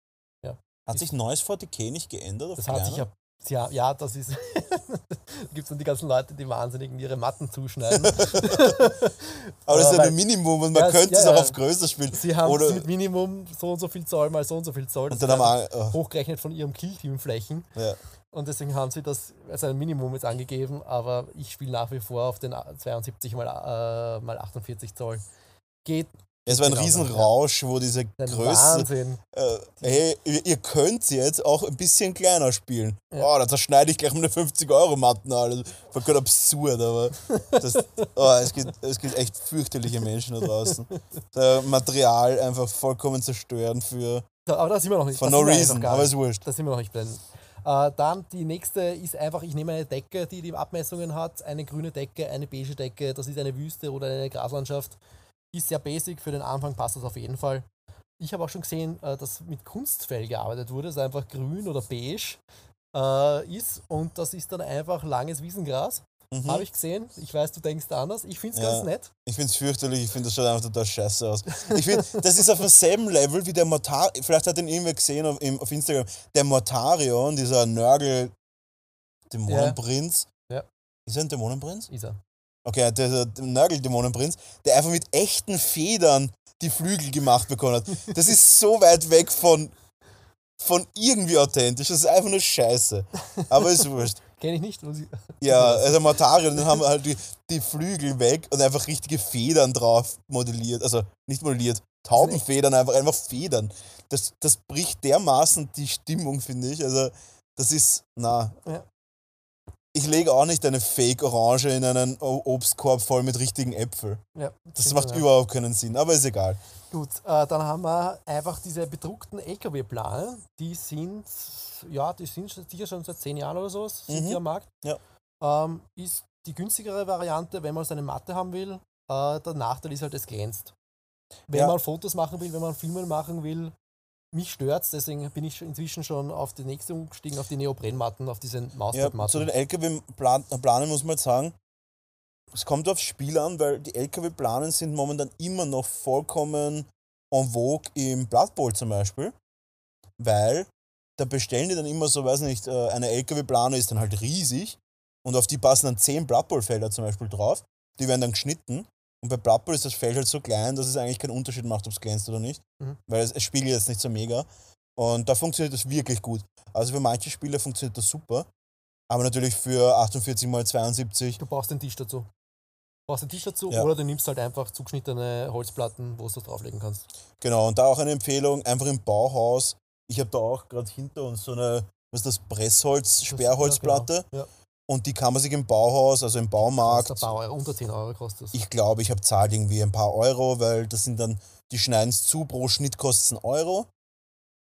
Hat sich neues 40k nicht geändert? Das hat sich kleiner? ja, ja, ja, das ist. da gibt es dann die ganzen Leute, die wahnsinnig in ihre Matten zuschneiden. Aber das ist ja ein Minimum und man Ja, könnte ja, es auch auf größer spielen. Sie haben Oder- mit Minimum so und so viel Zoll mal so und so viel Zoll. Und dann haben wir. hochgerechnet von ihrem Killteam-Flächen. Oh, ja. Und deswegen haben sie das als ein Minimum jetzt angegeben, aber ich spiele nach wie vor auf den 72 mal, äh, mal 48 Zoll. Geht Es war ein Genau, riesen ja. Wo diese Größe. Wahnsinn. Äh, hey, ihr, ihr könnt jetzt auch ein bisschen kleiner spielen. Ja. Oh, da zerschneide ich gleich meine 50-Euro-Matten alles. Voll gerade absurd, aber das, oh, es, gibt, es gibt echt fürchterliche Menschen da draußen. Das Material einfach vollkommen zerstören für. Aber da sind wir noch nicht. For no reason, aber ist wurscht. Da sind wir noch nicht blenden. Äh, dann die nächste ist einfach, ich nehme eine Decke, die die Abmessungen hat, eine grüne Decke, eine beige Decke, das ist eine Wüste oder eine Graslandschaft. Ist sehr basic, für den Anfang passt das auf jeden Fall. Ich habe auch schon gesehen, äh, dass mit Kunstfell gearbeitet wurde, das einfach grün oder beige äh, ist und das ist dann einfach langes Wiesengras. Mhm. Habe ich gesehen. Ich weiß, du denkst anders. Ich finde es Ja. ganz nett. Ich finde es fürchterlich, ich finde das schaut einfach total scheiße aus. Ich finde, das ist auf demselben Level wie der Mortar. Vielleicht hat den irgendwer gesehen auf, auf Instagram. Der Mortarion, dieser Nörgel Dämonenprinz. Ja. Ist er ein Dämonenprinz? Ist er. Okay, der, der Nörgel-Dämonenprinz, der einfach mit echten Federn die Flügel gemacht bekommen hat. Das ist so weit weg von, von irgendwie authentisch. Das ist einfach nur scheiße. Aber ist wurscht. Kenne ich nicht. muss ich- Ja, also Mortarion, dann haben wir halt die, die Flügel weg und einfach richtige Federn drauf modelliert. Also nicht modelliert, Taubenfedern, einfach, einfach Federn. Das, das bricht dermaßen die Stimmung, finde ich. Also, das ist, na. Ja. Ich lege auch nicht eine Fake-Orange in einen Obstkorb voll mit richtigen Äpfeln. Ja, Das macht ja. überhaupt keinen Sinn, aber ist egal. Gut, äh, dann haben wir einfach diese bedruckten LKW-Planer. Die sind, ja, die sind schon- sicher schon seit zehn Jahren oder so, sind Mhm. die am Markt. Ja. Ähm, ist die günstigere Variante, wenn man seine Matte haben will. Äh, der Nachteil ist halt, es glänzt. Wenn Ja. man Fotos machen will, wenn man Filme machen will, mich stört's, deswegen bin ich inzwischen schon auf die nächste umgestiegen, auf die Neoprenmatten, auf diese Ja, zu den LKW-Planen muss man jetzt sagen, es kommt aufs Spiel an, weil die LKW-Planen sind momentan immer noch vollkommen en vogue im Blood Bowl zum Beispiel, weil da bestellen die dann immer so, weiß nicht, äh, eine LKW-Plane ist dann halt riesig und auf die passen dann 10 Blood Bowl Felder zum Beispiel drauf. Die werden dann geschnitten und bei Blood Bowl ist das Feld halt so klein, dass es eigentlich keinen Unterschied macht, ob es glänzt oder nicht, Mhm. weil es, es spiegelt jetzt nicht so mega. Und da funktioniert das wirklich gut. Also für manche Spiele funktioniert das super, aber natürlich für 48 x 72 Du brauchst den Tisch dazu. Du brauchst den Tisch dazu Ja. oder du nimmst halt einfach zugeschnittene Holzplatten, wo du das drauflegen kannst. Genau, und da auch eine Empfehlung, einfach im Bauhaus. Ich habe da auch gerade hinter uns so eine, was ist das, Pressholz, Sperrholzplatte. Ja, genau. Ja. Und die kann man sich im Bauhaus, also im Baumarkt, Kostet ein paar Euro, unter 10 Euro kostet es. ich glaube, ich habe zahlt irgendwie ein paar Euro, weil das sind dann, die schneiden es zu, pro Schnitt kostet es einen Euro.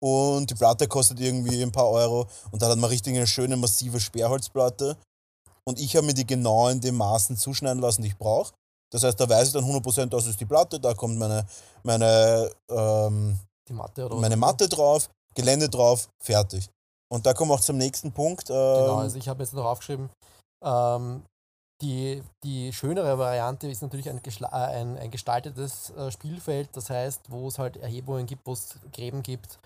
Und die Platte kostet irgendwie ein paar Euro. Und da hat man richtig eine schöne, massive Sperrholzplatte. Und ich habe mir die genau in den Maßen zuschneiden lassen, die ich brauche. Das heißt, da weiß ich dann 100%, das ist die Platte, da kommt meine, meine, ähm, Die Matte meine. Matte drauf, Gelände drauf, fertig. Und da kommen wir auch zum nächsten Punkt. Ähm, Genau, also ich habe jetzt noch aufgeschrieben, ähm, die, die schönere Variante ist natürlich ein, äh, ein, ein gestaltetes äh, Spielfeld, das heißt, wo es halt Erhebungen gibt, wo es Gräben gibt,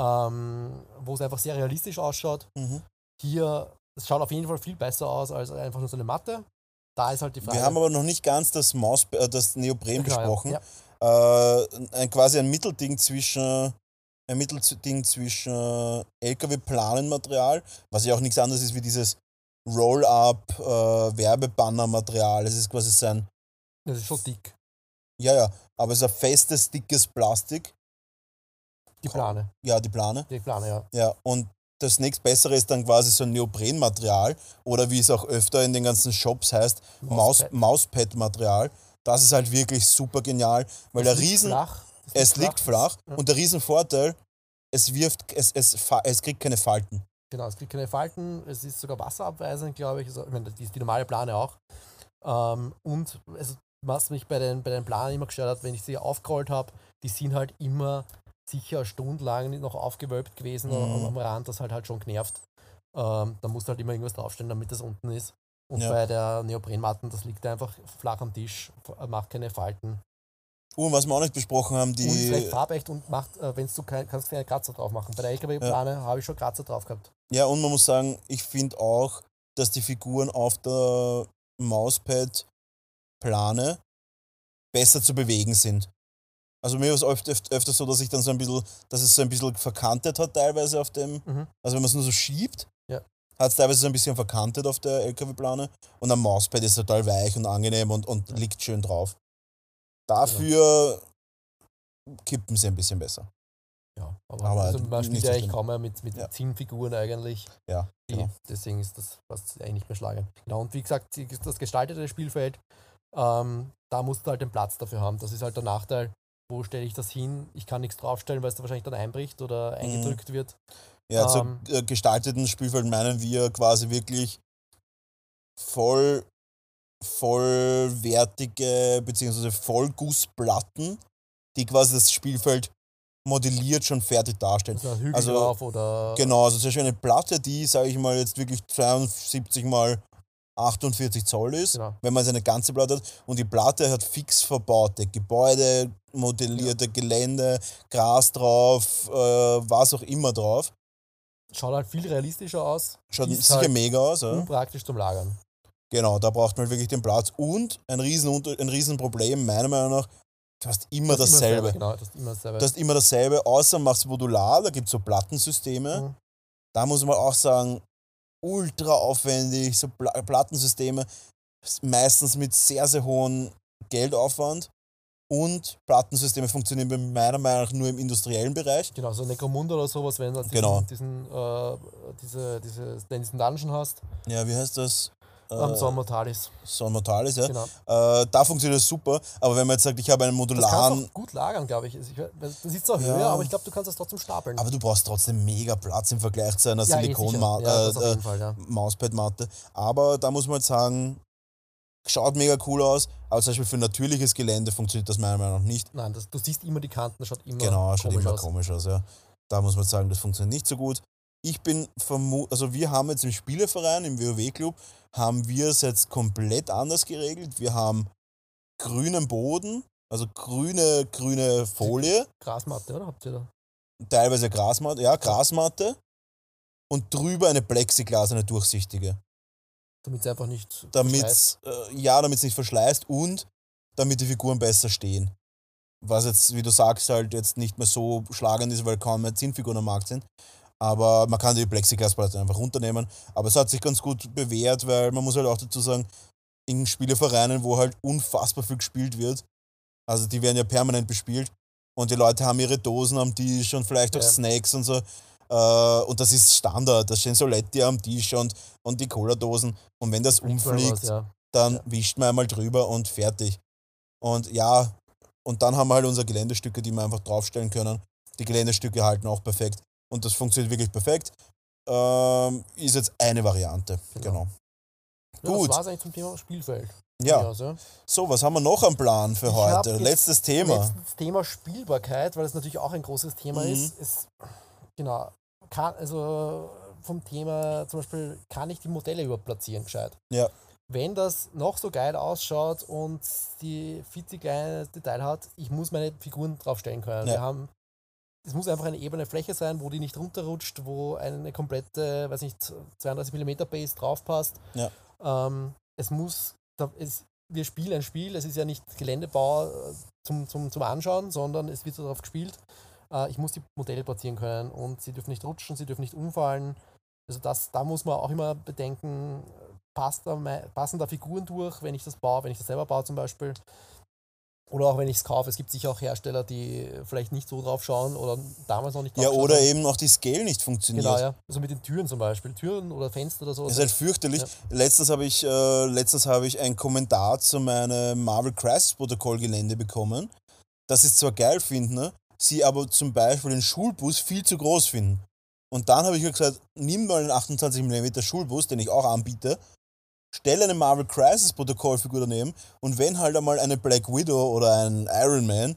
ähm, wo es einfach sehr realistisch ausschaut. mhm. Hier, es schaut auf jeden Fall viel besser aus als einfach nur so eine Matte. Da ist halt die Frage. Wir haben aber noch nicht ganz das, Maus, äh, das Neopren Genau, ja. besprochen. Ja. äh, ein, quasi ein Mittelding zwischen ein Mittelding zwischen LKW-Planenmaterial, was ja auch nichts anderes ist wie dieses Roll-up äh, Werbebannermaterial. Es ist quasi sein, Das ist schon dick, ja, ja, aber es ist ein festes, dickes Plastik. die Plane. Ja, die Plane. Die Plane, ja. Ja, und das nächstbessere ist dann quasi so ein Neoprenmaterial oder wie es auch öfter in den ganzen Shops heißt, Maus, Mauspad. Mauspad-Material. Das ist halt wirklich super genial, weil der Riesen, Flach. Es liegt flach Ja. und der Riesenvorteil, es wirft, es, es, es kriegt keine Falten. Genau, es gibt keine Falten, es ist sogar wasserabweisend, glaube ich. Also, ich meine, die, die normale Plane auch. Ähm, und also, was mich bei den, bei den Planen immer gestört hat, wenn ich sie aufgerollt habe, die sind halt immer sicher stundenlang noch aufgewölbt gewesen Mhm. am, am Rand, das hat halt schon genervt. Ähm, da musst du halt immer irgendwas draufstellen, damit das unten ist. Und Ja. bei der Neoprenmatten, das liegt einfach flach am Tisch, macht keine Falten. Und was wir auch nicht besprochen haben, und ist recht die. farbecht und macht, äh, wenn du kein, kannst keine Kratzer drauf machen. Bei der LKW-Plane habe ich schon Kratzer drauf gehabt. Ja, und man muss sagen, ich finde auch, dass die Figuren auf der Mauspad-Plane besser zu bewegen sind. Also mir war es öfter, öfter so, dass ich dann so ein bisschen, dass es so ein bisschen verkantet hat teilweise auf dem, Mhm. also wenn man es nur so schiebt, Ja. hat es teilweise so ein bisschen verkantet auf der LKW-Plane und am Mauspad ist es total weich und angenehm und, und liegt schön drauf. Dafür kippen sie ein bisschen besser. Ja, aber, Aber also man spielt ja eigentlich kaum mehr mit, mit Ja. zehn Figuren eigentlich. Ja, Die, genau. Deswegen ist das fast eigentlich nicht mehr schlagen. Genau, und wie gesagt, das gestaltete Spielfeld, ähm, da musst du halt den Platz dafür haben. Das ist halt der Nachteil. Wo stelle ich das hin? Ich kann nichts draufstellen, weil es da wahrscheinlich dann einbricht oder Mhm. eingedrückt wird. Ja, zu Ähm. äh, gestalteten Spielfeld meinen wir quasi wirklich voll, vollwertige bzw. Vollgussplatten, die quasi das Spielfeld modelliert schon fertig darstellen. Also Hügel Also, drauf oder. Genau, also zum Beispiel eine Platte, die, sage ich mal, jetzt wirklich 72 mal 48 Zoll ist, Genau. wenn man seine ganze Platte hat. Und die Platte hat fix verbaute Gebäude, modellierte Gelände, Gras drauf, äh, was auch immer drauf. Schaut halt viel realistischer aus. Schaut Ist sicher halt mega aus. Ja? Unpraktisch zum Lagern. Genau, da braucht man wirklich den Platz. Und ein, riesen, ein Riesenproblem, meiner Meinung nach, du hast immer Das dasselbe. Genau, das ist immer dasselbe. Du hast immer dasselbe, außer machst modular, da gibt es so Plattensysteme. Mhm. Da muss man auch sagen, ultra aufwendig, so Pla Plattensysteme, meistens mit sehr, sehr hohem Geldaufwand. Und Plattensysteme funktionieren bei meiner Meinung nach nur im industriellen Bereich. Genau, so Necromunda oder sowas, wenn du diesen, Genau. diesen, äh, diese, diese, den diesen Dungeon hast, Ja, wie heißt das? Am Äh, Son Mortalis. Son Mortalis, ja. Genau. Äh, da funktioniert es super, aber wenn man jetzt sagt, ich habe einen Das kannst modularen du auch gut lagern, glaube ich. Also ich das ist zwar Ja. höher, aber ich glaube, du kannst das trotzdem stapeln. Aber du brauchst trotzdem mega Platz im Vergleich zu einer ja, eh silikon sicher. ja, das äh, ja. Mauspad-Matte. Aber da muss man jetzt sagen, schaut mega cool aus, aber zum Beispiel für natürliches Gelände funktioniert das meiner Meinung nach nicht. Nein, das, du siehst immer die Kanten, das schaut immer genau, schaut komisch immer aus. komisch aus, ja. Da muss man sagen, das funktioniert nicht so gut. Ich bin vermu also wir haben jetzt im Spieleverein, im WoW-Club, haben wir es jetzt komplett anders geregelt. Wir haben grünen Boden, also grüne, grüne Folie, Grasmatte, oder? Habt ihr da? teilweise Grasmatte, ja, Grasmatte und drüber eine Plexiglas, eine durchsichtige. Damit es einfach nicht damit verschleißt. äh, ja, damit es nicht verschleißt und damit die Figuren besser stehen. Was jetzt, wie du sagst, halt jetzt nicht mehr so schlagend ist, weil kaum mehr Zinnfiguren am Markt sind. Aber man kann die Plexiglasplatte einfach runternehmen. Aber es hat sich ganz gut bewährt, weil man muss halt auch dazu sagen, in Spielevereinen, wo halt unfassbar viel gespielt wird, also die werden ja permanent bespielt und die Leute haben ihre Dosen am Tisch und vielleicht auch Ja. Snacks und so. Äh, und das ist Standard. Da stehen Soletti am Tisch und, und die Cola-Dosen. Und wenn das umfliegt, was, ja. dann Ja. wischt man einmal drüber und fertig. Und ja, und dann haben wir halt unsere Geländestücke, die wir einfach draufstellen können. Die Geländestücke halten auch perfekt. Und das funktioniert wirklich perfekt. Ähm, ist jetzt eine Variante. Genau. Genau. Ja, Gut. Das war es eigentlich zum Thema Spielfeld. Ja, Also, so, was haben wir noch am Plan für Ich heute? Letztes Thema. Letztes Thema Spielbarkeit, weil das natürlich auch ein großes Thema Mhm. ist. ist. Genau. Kann, also vom Thema zum Beispiel, kann ich die Modelle überhaupt platzieren gescheit? Ja. Wenn das noch so geil ausschaut und die fitzig geile Detail hat, ich muss meine Figuren draufstellen können. Ja. Wir haben, es muss einfach eine ebene Fläche sein, wo die nicht runterrutscht, wo eine komplette, weiß nicht, 32 mm Base draufpasst. Ja. Ähm, es muss, da- es, wir spielen ein Spiel, es ist ja nicht Geländebau äh, zum, zum, zum Anschauen, sondern es wird darauf gespielt. Äh, ich muss die Modelle platzieren können und sie dürfen nicht rutschen, sie dürfen nicht umfallen. Also das, da muss man auch immer bedenken, passt da, passen da Figuren durch, wenn ich das baue, wenn ich das selber baue zum Beispiel. Oder auch wenn ich es kaufe. Es gibt sicher auch Hersteller, die vielleicht nicht so drauf schauen oder damals noch nicht drauf Ja, oder eben auch die Scale nicht funktioniert. Genau, ja. Also mit den Türen zum Beispiel. Türen oder Fenster oder so. Das ist halt fürchterlich. Ja. Letztens habe ich, äh, letztens habe ich einen Kommentar zu meinem Marvel Crisis Protokoll Gelände bekommen, dass sie es zwar geil finden, ne, sie aber zum Beispiel den Schulbus viel zu groß finden. Und dann habe ich mir gesagt, nimm mal einen 28 mm Schulbus, den ich auch anbiete, stelle eine Marvel Crisis Protokollfigur daneben und wenn halt einmal eine Black Widow oder ein Iron Man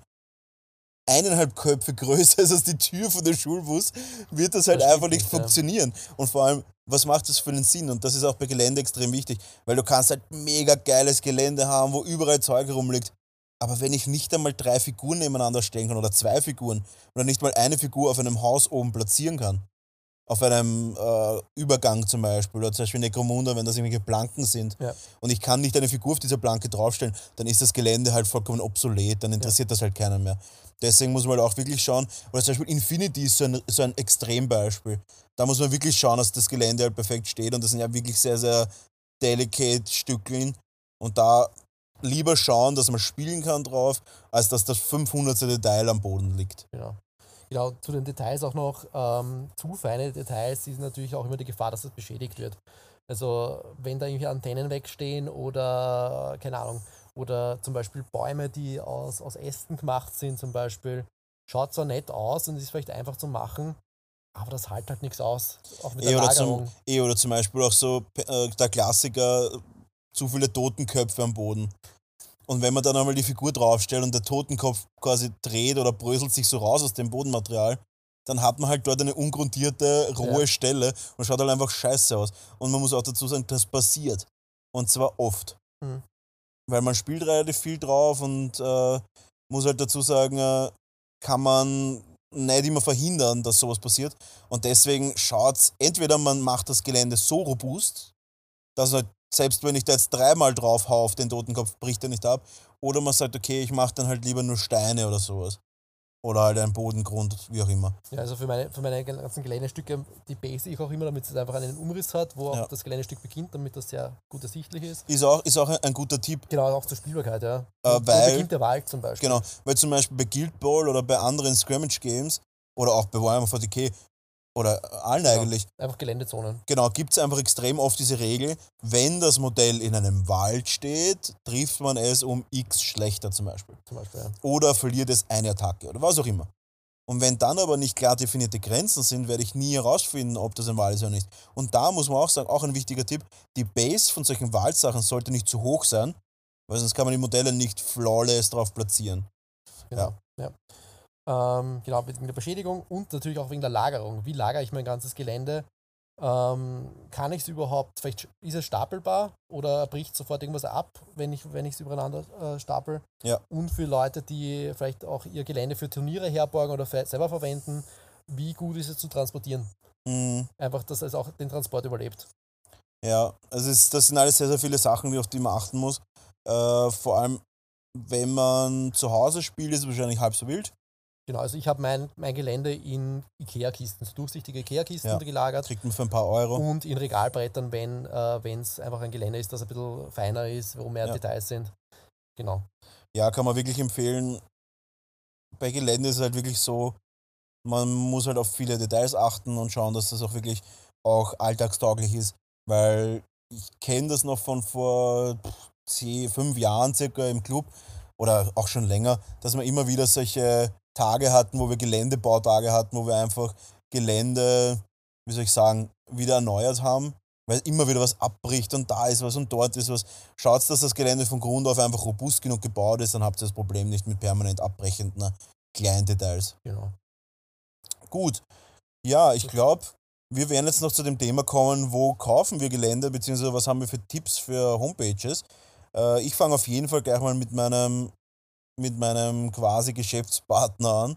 eineinhalb Köpfe größer ist als die Tür von der Schulbus, wird das halt Das einfach nicht nicht, ja. funktionieren. Und vor allem, was macht das für einen Sinn? Und das ist auch bei Gelände extrem wichtig, weil du kannst halt mega geiles Gelände haben, wo überall Zeug rumliegt. Aber wenn ich nicht einmal drei Figuren nebeneinander stellen kann oder zwei Figuren oder nicht mal eine Figur auf einem Haus oben platzieren kann, auf einem äh, Übergang zum Beispiel oder zum Beispiel Necromunda, wenn das irgendwelche Planken sind Ja. und ich kann nicht eine Figur auf dieser Planke draufstellen, dann ist das Gelände halt vollkommen obsolet, dann interessiert das halt keiner mehr. Deswegen muss man halt auch wirklich schauen, oder zum Beispiel Infinity ist so ein, so ein Extrembeispiel. Da muss man wirklich schauen, dass das Gelände halt perfekt steht und das sind ja wirklich sehr, sehr delicate Stückchen und da lieber schauen, dass man spielen kann drauf, als dass das 500. Detail am Boden liegt. Genau. Genau, zu den Details auch noch, ähm, zu feine Details ist natürlich auch immer die Gefahr, dass das beschädigt wird. Also wenn da irgendwie Antennen wegstehen oder, keine Ahnung, oder zum Beispiel Bäume, die aus, aus Ästen gemacht sind zum Beispiel, schaut zwar nett aus und ist vielleicht einfach zu machen, aber das hält halt nichts aus, auch mit der oder, Lagerung. zum, eh oder zum Beispiel auch so äh, der Klassiker, zu viele Totenköpfe am Boden. Und wenn man dann einmal die Figur draufstellt und der Totenkopf quasi dreht oder bröselt sich so raus aus dem Bodenmaterial, dann hat man halt dort eine ungrundierte, rohe Ja. Stelle und schaut halt einfach scheiße aus. Und man muss auch dazu sagen, das passiert. Und zwar oft. Hm. Weil man spielt relativ viel drauf und äh, muss halt dazu sagen, äh, kann man nicht immer verhindern, dass sowas passiert. Und deswegen schaut's, entweder man macht das Gelände so robust, dass halt, selbst wenn ich da jetzt dreimal drauf hau auf den Totenkopf, bricht er nicht ab. Oder man sagt, okay, ich mache dann halt lieber nur Steine oder sowas. Oder halt einen Bodengrund, wie auch immer. Ja, also für meine, für meine ganzen Geländestücke, die base ich auch immer, damit es einfach einen Umriss hat, wo auch Ja. das Geländestück beginnt, damit das sehr gut ersichtlich ist. Ist auch, ist auch ein, guter Tipp, Genau, auch zur Spielbarkeit, ja. Äh, weil- beginnt der Wald zum Beispiel. Genau, weil zum Beispiel bei Guild Ball oder bei anderen Scrimmage Games oder auch bei Warhammer 40k oder allen Ja. eigentlich, Einfach Geländezonen. genau, gibt es einfach extrem oft diese Regel, wenn das Modell in einem Wald steht, trifft man es um x schlechter zum Beispiel. Zum Beispiel, ja. Oder verliert es eine Attacke oder was auch immer. Und wenn dann aber nicht klar definierte Grenzen sind, werde ich nie herausfinden, ob das ein Wald ist oder nicht. Und da muss man auch sagen, auch ein wichtiger Tipp, die Base von solchen Waldsachen sollte nicht zu hoch sein, weil sonst kann man die Modelle nicht flawless drauf platzieren. Genau. Ja. Ähm, genau, wegen der Beschädigung und natürlich auch wegen der Lagerung. Wie lagere ich mein ganzes Gelände? Ähm, kann ich es überhaupt, vielleicht ist es stapelbar oder bricht sofort irgendwas ab, wenn ich wenn es übereinander äh, stapel? Ja. Und für Leute, die vielleicht auch ihr Gelände für Turniere herborgen oder selber verwenden, wie gut ist es zu transportieren? Mhm. Einfach, dass es auch den Transport überlebt. Ja, also es, das sind alles sehr, sehr viele Sachen, auf die man achten muss. Äh, vor allem, wenn man zu Hause spielt, ist es wahrscheinlich halb so wild. Genau, also ich habe mein, mein Gelände in Ikea-Kisten, so durchsichtige Ikea-Kisten Ja. gelagert Kriegt man für ein paar Euro. und in Regalbrettern, wenn es einfach ein Gelände ist, das ein bisschen feiner ist, wo mehr Ja. Details sind. Genau. Ja, kann man wirklich empfehlen. Bei Gelände ist es halt wirklich so, man muss halt auf viele Details achten und schauen, dass das auch wirklich auch alltagstauglich ist. Weil ich kenne das noch von vor zehn, fünf Jahren circa im Club oder auch schon länger, dass wir immer wieder solche Tage hatten, wo wir Geländebautage hatten, wo wir einfach Gelände, wie soll ich sagen, wieder erneuert haben, weil immer wieder was abbricht und da ist was und dort ist was. Schaut, dass das Gelände von Grund auf einfach robust genug gebaut ist, dann habt ihr das Problem nicht mit permanent abbrechenden kleinen Details. genau. Gut, ja, ich glaube, wir werden jetzt noch zu dem Thema kommen, wo kaufen wir Gelände, beziehungsweise was haben wir für Tipps für Homepages. Äh, ich fange auf jeden Fall gleich mal mit meinem, mit meinem quasi Geschäftspartner an.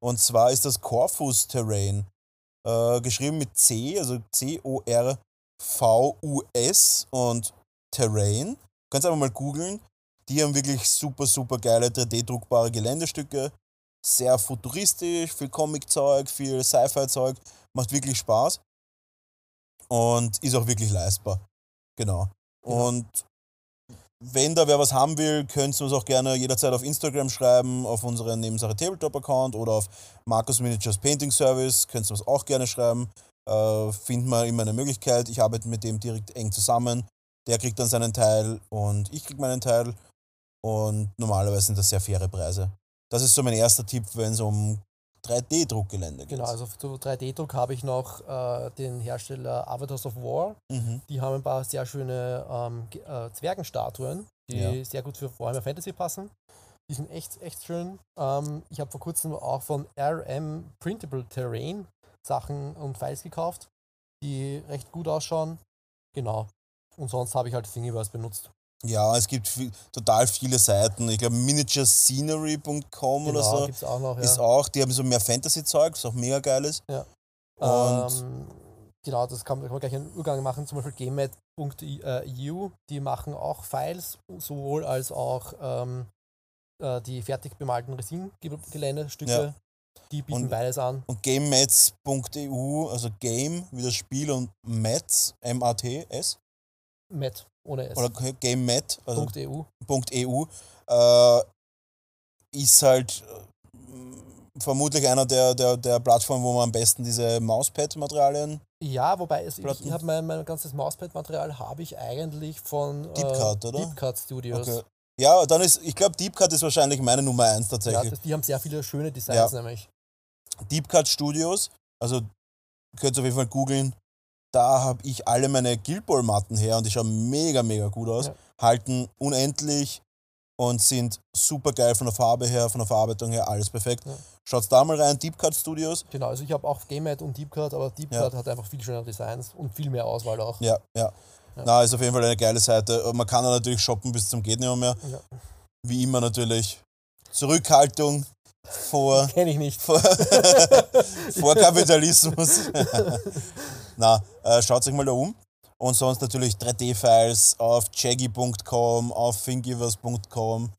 Und zwar ist das Corfus Terrain. Äh, geschrieben mit C, also C-O-R-V-U-S und Terrain. Kannst einfach mal googeln. Die haben wirklich super, super geile 3D-druckbare Geländestücke. Sehr futuristisch, viel Comic-Zeug, viel Sci-Fi-Zeug. Macht wirklich Spaß. Und ist auch wirklich leistbar. Genau. Genau. Und wenn da wer was haben will, könnt ihr uns auch gerne jederzeit auf Instagram schreiben, auf unseren Nebensache Tabletop-Account oder auf Markus Miniatures Painting Service. Könnt ihr uns auch gerne schreiben. Äh, finden wir immer eine Möglichkeit. Ich arbeite mit dem direkt eng zusammen. Der kriegt dann seinen Teil und ich krieg meinen Teil. Und normalerweise sind das sehr faire Preise. Das ist so mein erster Tipp, wenn es um 3D-Druckgelände geht. Genau, also zu 3D-Druck habe ich noch äh, den Hersteller Avatars of War. Mhm. Die haben ein paar sehr schöne ähm, äh, Zwergenstatuen, die Ja. sehr gut für Warhammer Fantasy passen. Die sind echt, echt schön. Ähm, ich habe vor kurzem auch von RM Printable Terrain Sachen und Files gekauft, die recht gut ausschauen. Genau. Und sonst habe ich halt Thingiverse benutzt. Ja, es gibt viel, total viele Seiten. Ich glaube, miniaturescenery.com oder Genau, so gibt es auch noch. Ja. ist auch. Die haben so mehr Fantasy-Zeug, was auch mega geil ist. Ja. Und Ähm, genau, das kann, kann man gleich einen Übergang machen. Zum Beispiel GameMat.eu, die machen auch Files, sowohl als auch ähm, äh, die fertig bemalten Resin-Geländestücke. Ja. Die bieten Und- beides an. und GameMats.eu, also Game wie das Spiel und Mats, M-A-T-S, Mat, ohne S. oder GameMat, also .eu. .eu, äh, ist halt äh, vermutlich einer der, der, der Plattformen, wo man am besten diese Mauspad-Materialien. Ja, wobei es, ich, Platten. ich habe mein, mein ganzes Mauspad-Material habe ich eigentlich von äh, Deepcut, oder? Deepcut Studios. Okay. Ja, dann ist, ich glaube, Deepcut ist wahrscheinlich meine Nummer eins Ja, tatsächlich. das, die haben sehr viele schöne Designs nämlich. Deep Cut Studios, also könnt ihr auf jeden Fall googeln. Da habe ich alle meine Guild Ball Matten her und die schauen mega, mega gut aus. Ja. Halten unendlich und sind super geil von der Farbe her, von der Verarbeitung her, alles perfekt. Ja. Schaut da mal rein, Deep Cut Studios. Genau, also ich habe auch GameMat und Deepcut, aber Deepcut hat einfach viel schönere Designs und viel mehr Auswahl auch. Ja, ja. Ja. Na, ist auf jeden Fall eine geile Seite. Man kann da natürlich shoppen bis zum geht nicht mehr. Ja. Wie immer natürlich. Zurückhaltung vor Kenne ich nicht. vor, vor Kapitalismus. Na, äh, schaut euch mal da um. Und sonst natürlich 3D-Files auf jaggy.com, auf thingiverse.com.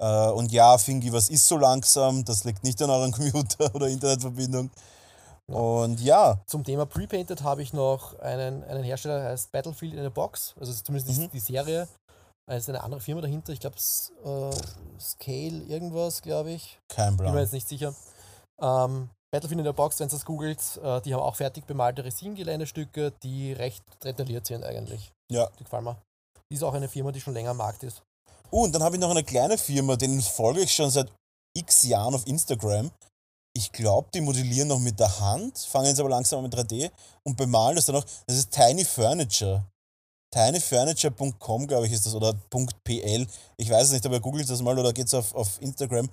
Äh, und ja, Thingiverse ist so langsam, das liegt nicht an eurem Computer oder Internetverbindung. Und ja, Zum Thema Prepainted habe ich noch einen, einen Hersteller, der heißt Battlefield in a Box. Also zumindest die- Mhm. die Serie. Es ist eine andere Firma dahinter. Ich glaube, äh, Scale irgendwas, glaube ich. kein Bin mir Plan. jetzt nicht sicher. Ähm, Battlefield in a Box, wenn ihr das googelt, äh, die haben auch fertig bemalte Resin-Geländestücke, die recht detailliert sind eigentlich. Ja. Die gefallen mir. Die ist auch eine Firma, die schon länger am Markt ist. Uh, und dann habe ich noch eine kleine Firma, denen folge ich schon seit x Jahren auf Instagram. Ich glaube, die modellieren noch mit der Hand, fangen jetzt aber langsam an mit 3D und bemalen das dann noch. Das ist Tiny Furniture. tinyfurniture.com, glaube ich, ist das, oder .pl. Ich weiß es nicht, aber googelt das mal oder geht's auf, auf Instagram.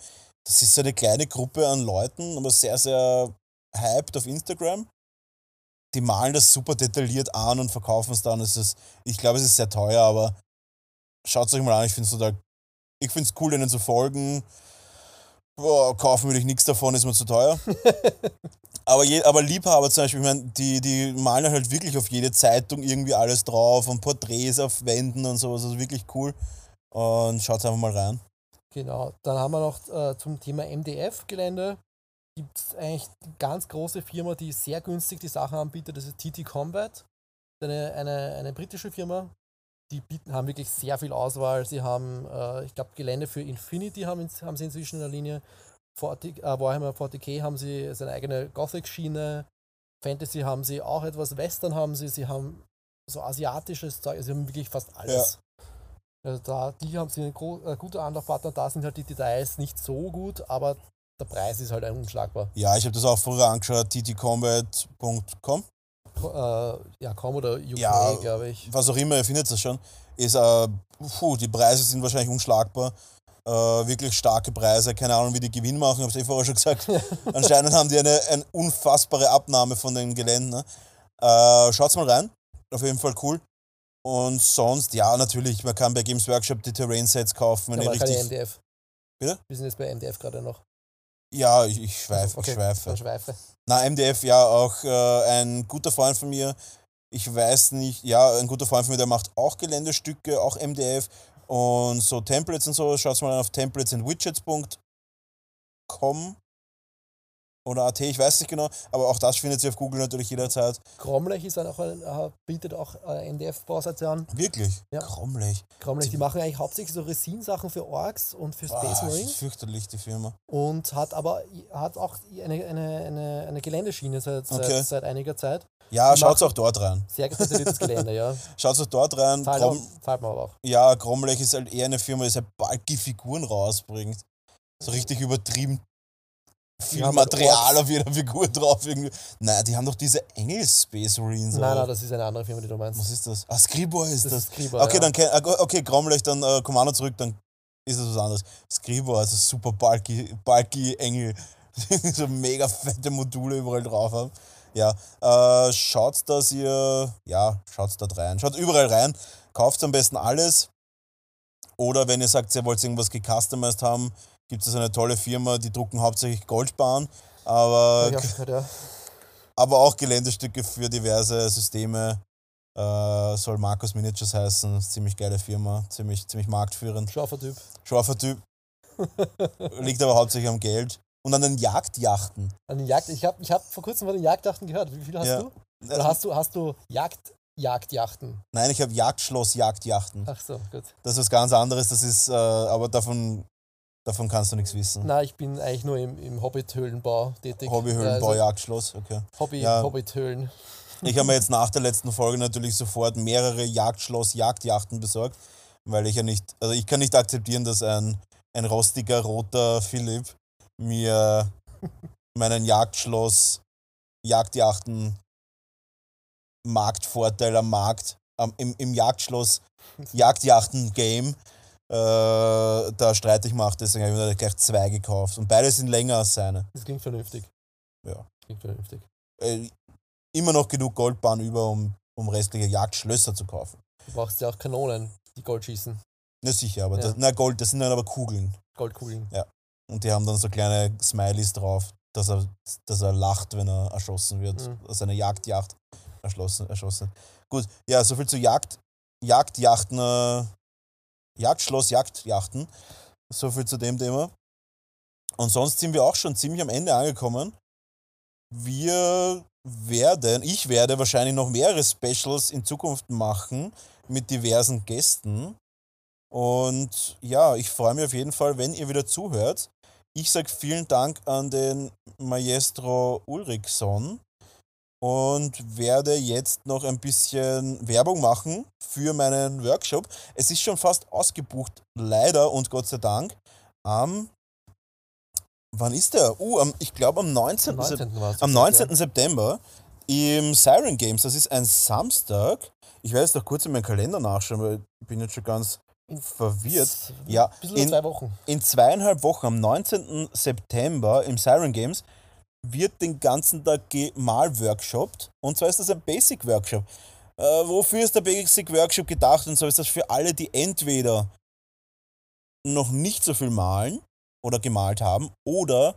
Das ist so eine kleine Gruppe an Leuten, aber sehr, sehr hyped auf Instagram. Die malen das super detailliert an und verkaufen es dann. Es ist, ich glaube, es ist sehr teuer, aber schaut es euch mal an. Ich finde es ich finde es cool, denen zu folgen. Boah, kaufen würde ich nichts davon, ist mir zu teuer. Aber, je, aber Liebhaber zum Beispiel, ich meine, die, die malen halt wirklich auf jede Zeitung irgendwie alles drauf und Porträts auf Wänden und sowas. Also wirklich cool. Und schaut einfach mal rein. Genau. Dann haben wir noch äh, zum Thema MDF-Gelände. Gibt es eigentlich eine ganz große Firma, die sehr günstig die Sachen anbietet. Das ist TT Combat. Eine, eine, eine britische Firma. Die bieten, haben wirklich sehr viel Auswahl. Sie haben, äh, ich glaube, Gelände für Infinity haben, haben sie inzwischen in der Linie. 40, äh, Warhammer 40k haben sie seine eigene Gothic-Schiene. Fantasy haben sie auch etwas, Western haben sie, sie haben so asiatisches Zeug, sie haben wirklich fast alles. Also da, die haben sie einen äh, guter Anlaufpartner, da sind halt die Details nicht so gut, aber der Preis ist halt unschlagbar. Ja, ich habe das auch früher angeschaut, ttcombat.com. Äh, ja, kaum oder UK, Ja. glaube ich. Was auch immer, ihr findet das schon. Ist, äh, puh, die Preise sind wahrscheinlich unschlagbar. Äh, wirklich starke Preise. Keine Ahnung, wie die Gewinn machen, habe ich eh vorher schon gesagt. Anscheinend haben die eine, eine unfassbare Abnahme von den Geländen. Ne? Äh, schaut's mal rein. Auf jeden Fall cool. Und sonst, ja, natürlich, man kann bei Games Workshop die Terrain-Sets kaufen, wenn aber ihr keine richtig. MDF. Bitte? Wir sind jetzt bei MDF gerade noch. Ja, ich, ich schweife, Okay, ich schweife. Schweife. Na, MDF, ja, auch äh, ein guter Freund von mir. Ich weiß nicht, ja, ein guter Freund von mir, der macht auch Geländestücke, auch MDF und so Templates und so. Schaut mal auf templatesandwidgets.com oder AT, ich weiß nicht genau, aber auch das findet ihr auf Google natürlich jederzeit. Cromlech ist auch ein, äh, bietet auch äh, MDF-Bausatz an. Wirklich? Ja. Krommlich. Cromlech, die machen eigentlich hauptsächlich so Resin-Sachen für Orks und für Ah, Space das ist Marines. fürchterlich, die Firma. und hat aber hat auch eine, eine, eine, eine Geländeschiene seit, seit, Okay. seit einiger Zeit. Ja, schaut auch dort rein. Sehr detailliertes Gelände, ja. Schaut auch dort rein. Zahlt, Krom, auch, zahlt man aber auch. ja, Kromlech ist halt eher eine Firma, die halt bulky Figuren rausbringt. So richtig übertrieben viel halt Material auf jeder Figur drauf. Irgendwie. Naja, die haben doch diese Engel-Space Marines. Nein, nein, das ist eine andere Firma, die du meinst. Was ist das? Ah, Scribor ist Das das. ist Skriba, okay, ja. dann ah, okay, Kromlech, dann äh, Kommando zurück, dann ist es was anderes. Scribor, also super bulky, bulky Engel. so mega fette Module überall drauf haben. Ja, äh, schaut, dass ihr, ja, schaut dort rein. Schaut überall rein. Kauft am besten alles. Oder wenn ihr sagt, ihr wollt irgendwas gecustomized haben, gibt es eine tolle Firma, die drucken hauptsächlich Goldbahn, aber, gehört, ja. aber auch Geländestücke für diverse Systeme. Äh, soll Markus Miniatures heißen, ziemlich geile Firma, ziemlich, ziemlich marktführend. Scharfer Typ. Scharfer Typ, liegt aber hauptsächlich am Geld. Und an den Jagdjachten. An den Jagd, ich habe ich hab vor kurzem von den Jagdjachten gehört. Wie viel hast Ja. du? Oder hast du, hast du Jagd, Jagdjachten? Nein, ich habe Jagdschloss-Jagdjachten. Ach so, gut. Das ist was ganz anderes, das ist, äh, aber davon, davon kannst du nichts wissen. Na, ich bin eigentlich nur im, im Hobbit-Höhlenbau tätig. Hobbyhöhlenbau, Also Jagdschloss, okay. Hobby, Ja. Hobbit-Höhlen. Ich habe mir jetzt nach der letzten Folge natürlich sofort mehrere Jagdschloss-Jagdjachten besorgt, weil ich ja nicht, also ich kann nicht akzeptieren, dass ein, ein rostiger roter Philipp mir meinen Jagdschloss Jagdjachten Marktvorteil am Markt, am, im, im Jagdschloss Jagdjachten-Game äh, da streitig macht. Deswegen habe ich mir gleich zwei gekauft. Und beide sind länger als seine. Das klingt vernünftig. Ja. Klingt vernünftig. Äh, immer noch genug Goldbahn über, um, um restliche Jagdschlösser zu kaufen. Du brauchst ja auch Kanonen, die Gold schießen. Na sicher, aber Ja. das, na Gold, das sind dann aber Kugeln. Goldkugeln. Und die haben dann so kleine Smileys drauf, dass er, dass er lacht, wenn er erschossen wird. Mhm. Aus einer Jagdjacht erschlossen, erschossen. Gut, ja, soviel zu Jagd, Jagdjachten, äh, Jagdschloss, Jagdjachten. Soviel zu dem Thema. Und sonst sind wir auch schon ziemlich am Ende angekommen. Wir werden, ich werde wahrscheinlich noch mehrere Specials in Zukunft machen mit diversen Gästen. Und ja, ich freue mich auf jeden Fall, wenn ihr wieder zuhört. Ich sage vielen Dank an den Maestro Ulrichson und werde jetzt noch ein bisschen Werbung machen für meinen Workshop. Es ist schon fast ausgebucht, leider und Gott sei Dank. Am, wann ist der? Uh, am, ich glaube am 19. Am Sep- 19. war's am gesagt, 19. September im Siren Games. Das ist ein Samstag. Ich werde jetzt noch kurz in meinen Kalender nachschauen, weil ich bin jetzt schon ganz verwirrt. Ja. In, zwei Wochen. in zweieinhalb Wochen, am 19. September im Siren Games, wird den ganzen Tag gemal-workshopt. Und zwar ist das ein Basic-Workshop. Äh, wofür ist der Basic-Workshop gedacht? Und zwar ist das für alle, die entweder noch nicht so viel malen oder gemalt haben oder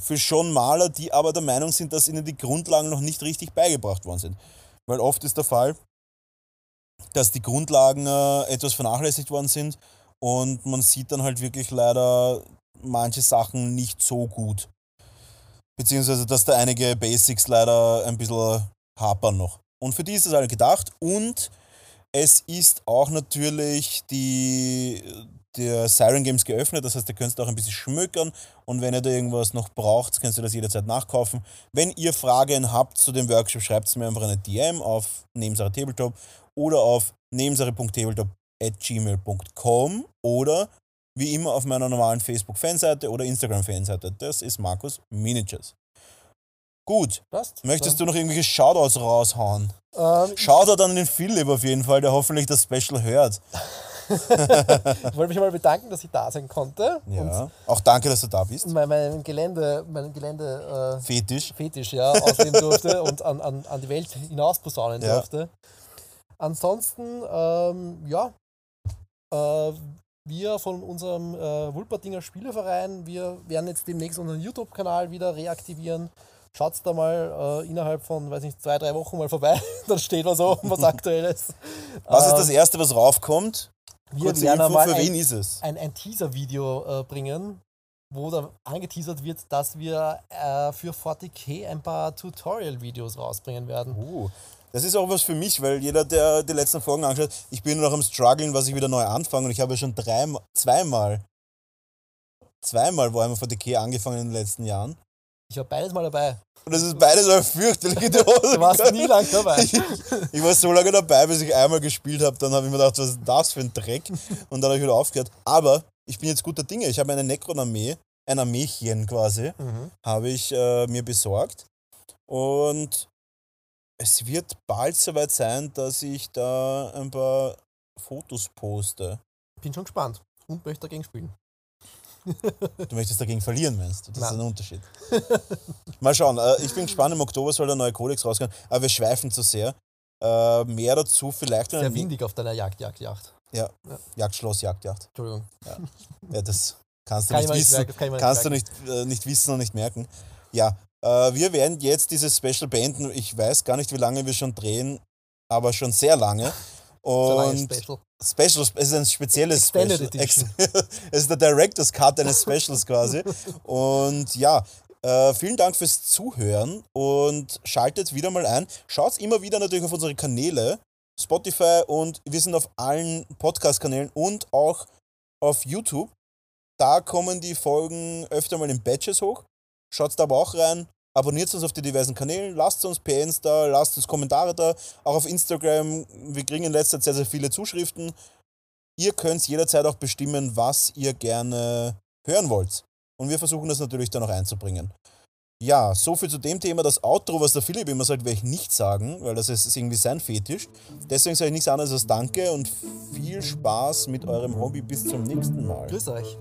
für schon Maler, die aber der Meinung sind, dass ihnen die Grundlagen noch nicht richtig beigebracht worden sind. Weil oft ist der Fall, dass die Grundlagen äh, etwas vernachlässigt worden sind und man sieht dann halt wirklich leider manche Sachen nicht so gut. Beziehungsweise, dass da einige Basics leider ein bisschen hapern noch. Und für die ist es halt gedacht und es ist auch natürlich die, der Siren Games geöffnet, das heißt, ihr könnt auch ein bisschen schmökern und wenn ihr da irgendwas noch braucht, könnt ihr das jederzeit nachkaufen. Wenn ihr Fragen habt zu dem Workshop, schreibt es mir einfach eine DM auf Nebensache Tabletop oder auf nebensache.tabletop.gmail.com oder wie immer auf meiner normalen Facebook-Fanseite oder Instagram-Fanseite. Das ist Markus Miniatures. Gut. Passt. Möchtest du noch irgendwelche Shoutouts raushauen? Ähm, Shoutout an den Philipp auf jeden Fall, der hoffentlich das Special hört. ich wollte mich mal bedanken, dass ich da sein konnte. Ja. Auch danke, dass du da bist. Und mein, mein Gelände, mein Gelände äh, Fetisch. Fetisch, ja, ausleben durfte und an, an, an die Welt hinaus posaunen Ja. durfte. Ansonsten, ähm, ja, äh, wir von unserem äh, Wulpertinger Spieleverein, wir werden jetzt demnächst unseren YouTube-Kanal wieder reaktivieren. Schaut da mal äh, innerhalb von, weiß nicht, zwei, drei Wochen mal vorbei. Dann steht was oben, was Aktuelles. Was ist Ähm, das Erste, was raufkommt? Wir Kurze werden Info, für ein, wen ist es? ein, ein Teaser-Video äh, bringen, wo da angeteasert wird, dass wir äh, für 40k ein paar Tutorial-Videos rausbringen werden. Uh, das ist auch was für mich, weil jeder, der die letzten Folgen anschaut, ich bin noch am struggeln, was ich wieder neu anfange und ich habe ja schon dreimal, zweimal, zweimal Warhammer 40k angefangen in den letzten Jahren. Ich war beides mal dabei. Und das ist beides eine fürchterliche Hose. Du warst nie lang dabei. Ich, ich war so lange dabei, bis ich einmal gespielt habe. Dann habe ich mir gedacht, was ist das für ein Dreck? Und dann habe ich wieder aufgehört. Aber ich bin jetzt guter Dinge. Ich habe eine Necron-Armee, ein Armeechen quasi, Mhm. habe ich äh, mir besorgt. Und es wird bald soweit sein, dass ich da ein paar Fotos poste. Bin schon gespannt und möchte dagegen spielen. Du möchtest dagegen verlieren, meinst du? Das ist Nein. ein Unterschied. Mal schauen. Äh, ich bin gespannt, im Oktober soll der neue Kodex rauskommen. Aber wir schweifen zu sehr. Äh, mehr dazu vielleicht. Sehr windig auf deiner Jagd, Jagd, Jagd. Ja, Ja. Jagdschloss, Jagdjacht. Entschuldigung. Ja, das kannst du Kann ich nicht wissen. merken, das kann kannst du merken. nicht, äh, nicht wissen und nicht merken. Ja, wir werden jetzt dieses Special beenden. Ich weiß gar nicht, wie lange wir schon drehen, aber schon sehr lange. Und Special. Special, es ist ein spezielles Extended Special. Edition. es ist der Director's Cut eines Specials quasi. Und ja, äh, vielen Dank fürs Zuhören und schaltet wieder mal ein. Schaut immer wieder natürlich auf unsere Kanäle, Spotify und wir sind auf allen Podcast-Kanälen und auch auf YouTube. Da kommen die Folgen öfter mal in Batches hoch. Schaut da aber auch rein. Abonniert uns auf die diversen Kanälen, lasst uns PNs da, lasst uns Kommentare da, auch auf Instagram. Wir kriegen in letzter Zeit sehr, sehr viele Zuschriften. Ihr könnt jederzeit auch bestimmen, was ihr gerne hören wollt. Und wir versuchen das natürlich dann auch einzubringen. Ja, so viel zu dem Thema. Das Outro, was der Philipp immer sagt, werde ich nicht sagen, weil das ist irgendwie sein Fetisch. Deswegen sage ich nichts anderes als Danke und viel Spaß mit eurem Hobby. Bis zum nächsten Mal. Grüß euch.